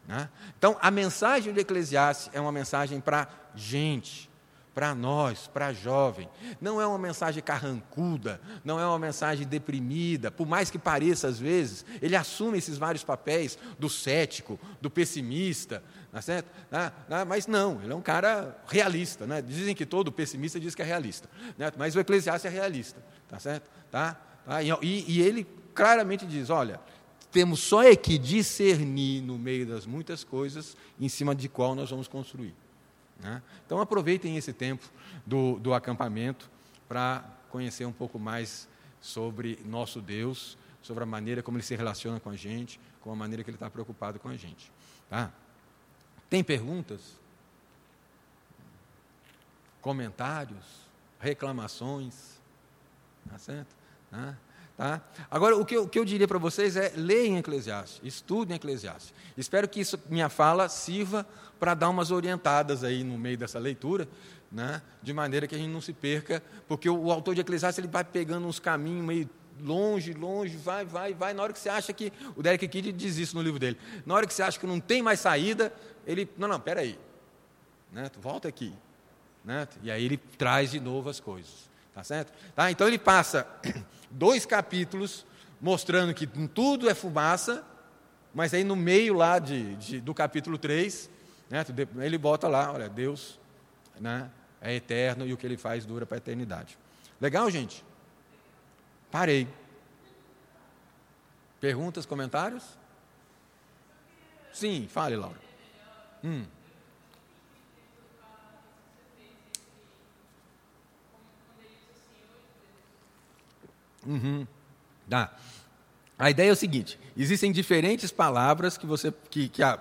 Né? Então, a mensagem de Eclesiastes é uma mensagem para gente, para nós, para jovem. Não é uma mensagem carrancuda, não é uma mensagem deprimida, por mais que pareça às vezes, ele assume esses vários papéis do cético, do pessimista, tá certo? Ah, ah, mas não, ele é um cara realista. Né? Dizem que todo pessimista diz que é realista, né? mas o Eclesiastes é realista, tá certo? Tá? Tá? E, e ele claramente diz: olha, temos só é que discernir no meio das muitas coisas em cima de qual nós vamos construir. Né? Então aproveitem esse tempo do, do acampamento para conhecer um pouco mais sobre nosso Deus, sobre a maneira como Ele se relaciona com a gente, com a maneira que Ele está preocupado com a gente. Tá? Tem perguntas? Comentários? Reclamações? Tá certo? Tá? Tá? Agora, o que eu, o que eu diria para vocês é leiam Eclesiastes, estudem Eclesiastes. Espero que isso, minha fala sirva para dar umas orientadas aí no meio dessa leitura, né? de maneira que a gente não se perca, porque o, o autor de Eclesiastes ele vai pegando uns caminhos meio longe, longe, vai, vai, vai. Na hora que você acha que. O Derek Kidd diz isso no livro dele. Na hora que você acha que não tem mais saída, ele. Não, não, peraí. Né? Volta aqui. Né? E aí ele traz de novo as coisas. Tá certo? Tá? Então ele passa [CLEARS THROAT] dois capítulos mostrando que tudo é fumaça, mas aí no meio lá de, de do capítulo 3, né, ele bota lá, olha, Deus né, é eterno e o que ele faz dura para a eternidade. Legal, gente? Parei. Perguntas, comentários? Sim, fale, Laura. Hum. Uhum. A ideia é o seguinte: existem diferentes palavras que você. Que, que a,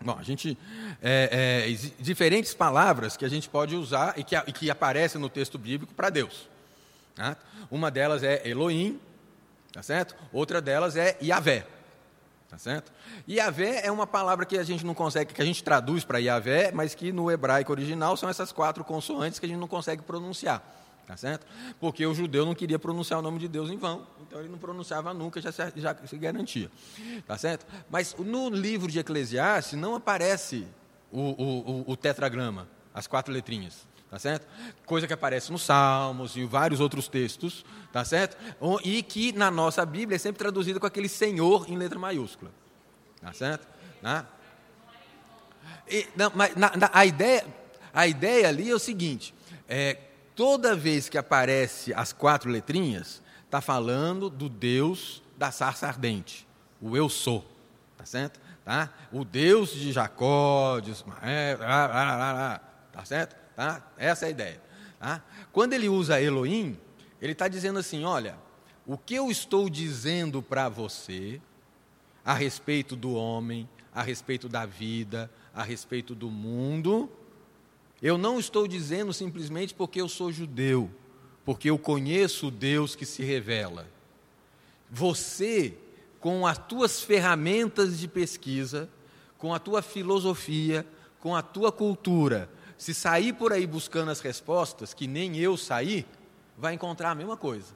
bom, a gente. É, é, diferentes palavras que a gente pode usar e que, e que aparecem no texto bíblico para Deus. Tá? Uma delas é Elohim, tá certo? Outra delas é Yahvé. Tá certo? Yahvé é uma palavra que a gente não consegue, que a gente traduz para Yahvé, mas que no hebraico original são essas quatro consoantes que a gente não consegue pronunciar. Tá certo? Porque o judeu não queria pronunciar o nome de Deus em vão, então ele não pronunciava nunca, já se, já se garantia. Tá certo? Mas no livro de Eclesiastes não aparece o, o, o tetragrama, as quatro letrinhas. Tá certo? Coisa que aparece nos Salmos e vários outros textos, tá certo? E que na nossa Bíblia é sempre traduzida com aquele Senhor em letra maiúscula. Tá certo? Tá? E, não, mas na, na, a, ideia, a ideia ali é o seguinte: é, toda vez que aparece as quatro letrinhas, está falando do Deus da sarça ardente, o eu sou, tá certo? Tá? O Deus de Jacó, de Ismael, tá certo? Tá? Essa é a ideia. Tá? Quando ele usa Elohim, ele está dizendo assim: olha, o que eu estou dizendo para você a respeito do homem, a respeito da vida, a respeito do mundo, eu não estou dizendo simplesmente porque eu sou judeu, porque eu conheço o Deus que se revela. Você, com as tuas ferramentas de pesquisa, com a tua filosofia, com a tua cultura, se sair por aí buscando as respostas, que nem eu saí, vai encontrar a mesma coisa.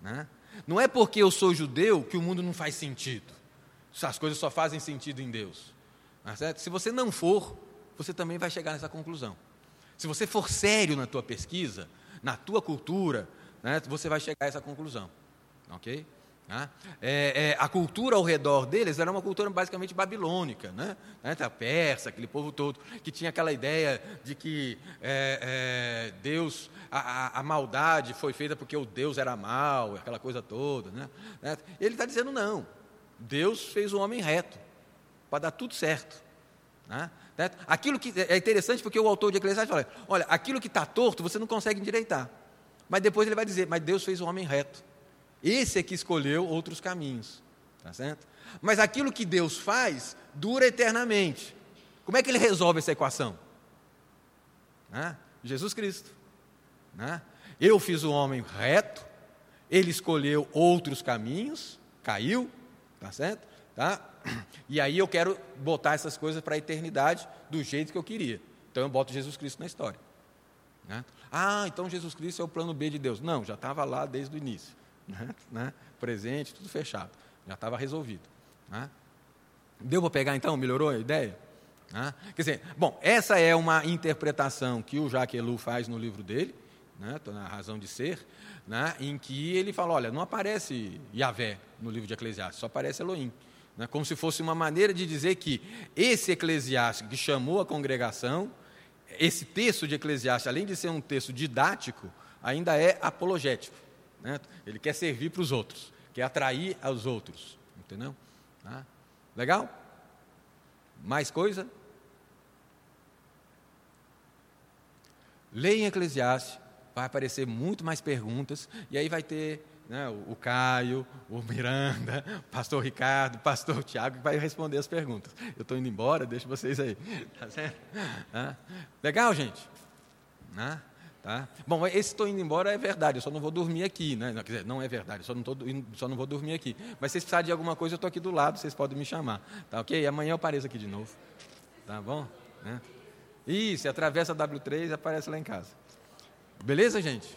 Né? Não é porque eu sou judeu que o mundo não faz sentido. As coisas só fazem sentido em Deus. Tá? Se você não for, você também vai chegar nessa conclusão. Se você for sério na tua pesquisa, na tua cultura, né, você vai chegar a essa conclusão. Ok? Né? É, é, a cultura ao redor deles era uma cultura basicamente babilônica, né? né a persa, aquele povo todo, que tinha aquela ideia de que é, é, Deus, a, a, maldade foi feita porque o Deus era mal, aquela coisa toda. Né? né? Ele está dizendo não, Deus fez o homem reto, para dar tudo certo. Né? Aquilo que é interessante porque o autor de Eclesiastes fala: olha, aquilo que está torto você não consegue endireitar. Mas depois ele vai dizer: mas Deus fez o homem reto. Esse é que escolheu outros caminhos. Tá certo? Mas aquilo que Deus faz dura eternamente. Como é que ele resolve essa equação? Né? Jesus Cristo. Né? Eu fiz o homem reto, ele escolheu outros caminhos, caiu, tá certo? Tá? E aí eu quero botar essas coisas para a eternidade do jeito que eu queria. Então eu boto Jesus Cristo na história. Né? Ah, então Jesus Cristo é o plano B de Deus. Não, já estava lá desde o início. Né? Né? Presente, tudo fechado. Já estava resolvido. Né? Deu para pegar então? Melhorou a ideia? Né? Quer dizer, bom, essa é uma interpretação que o Jacques Ellul faz no livro dele, né, na razão de ser, né, em que ele fala, olha, não aparece Yahvé no livro de Eclesiastes, só aparece Elohim. Né, como se fosse uma maneira de dizer que esse eclesiástico que chamou a congregação, esse texto de Eclesiastes, além de ser um texto didático, ainda é apologético. Né? Ele quer servir para os outros, quer atrair aos outros. Entendeu? Tá? Legal? Mais coisa? Leia em Eclesiastes, vai aparecer muito mais perguntas, e aí vai ter né, o, Caio, o Miranda, o pastor Ricardo, o pastor Tiago, que vai responder as perguntas. Eu estou indo embora, deixo vocês aí. Tá certo? Legal, gente? Tá? Bom, esse estou indo embora é verdade, eu só não vou dormir aqui, né? Não, quer dizer, não é verdade, só não, tô, só não vou dormir aqui. Mas se vocês precisarem de alguma coisa, eu estou aqui do lado, vocês podem me chamar. Tá ok? Amanhã eu apareço aqui de novo. Tá bom? Né? Isso, atravessa a W3 e aparece lá em casa. Beleza, gente?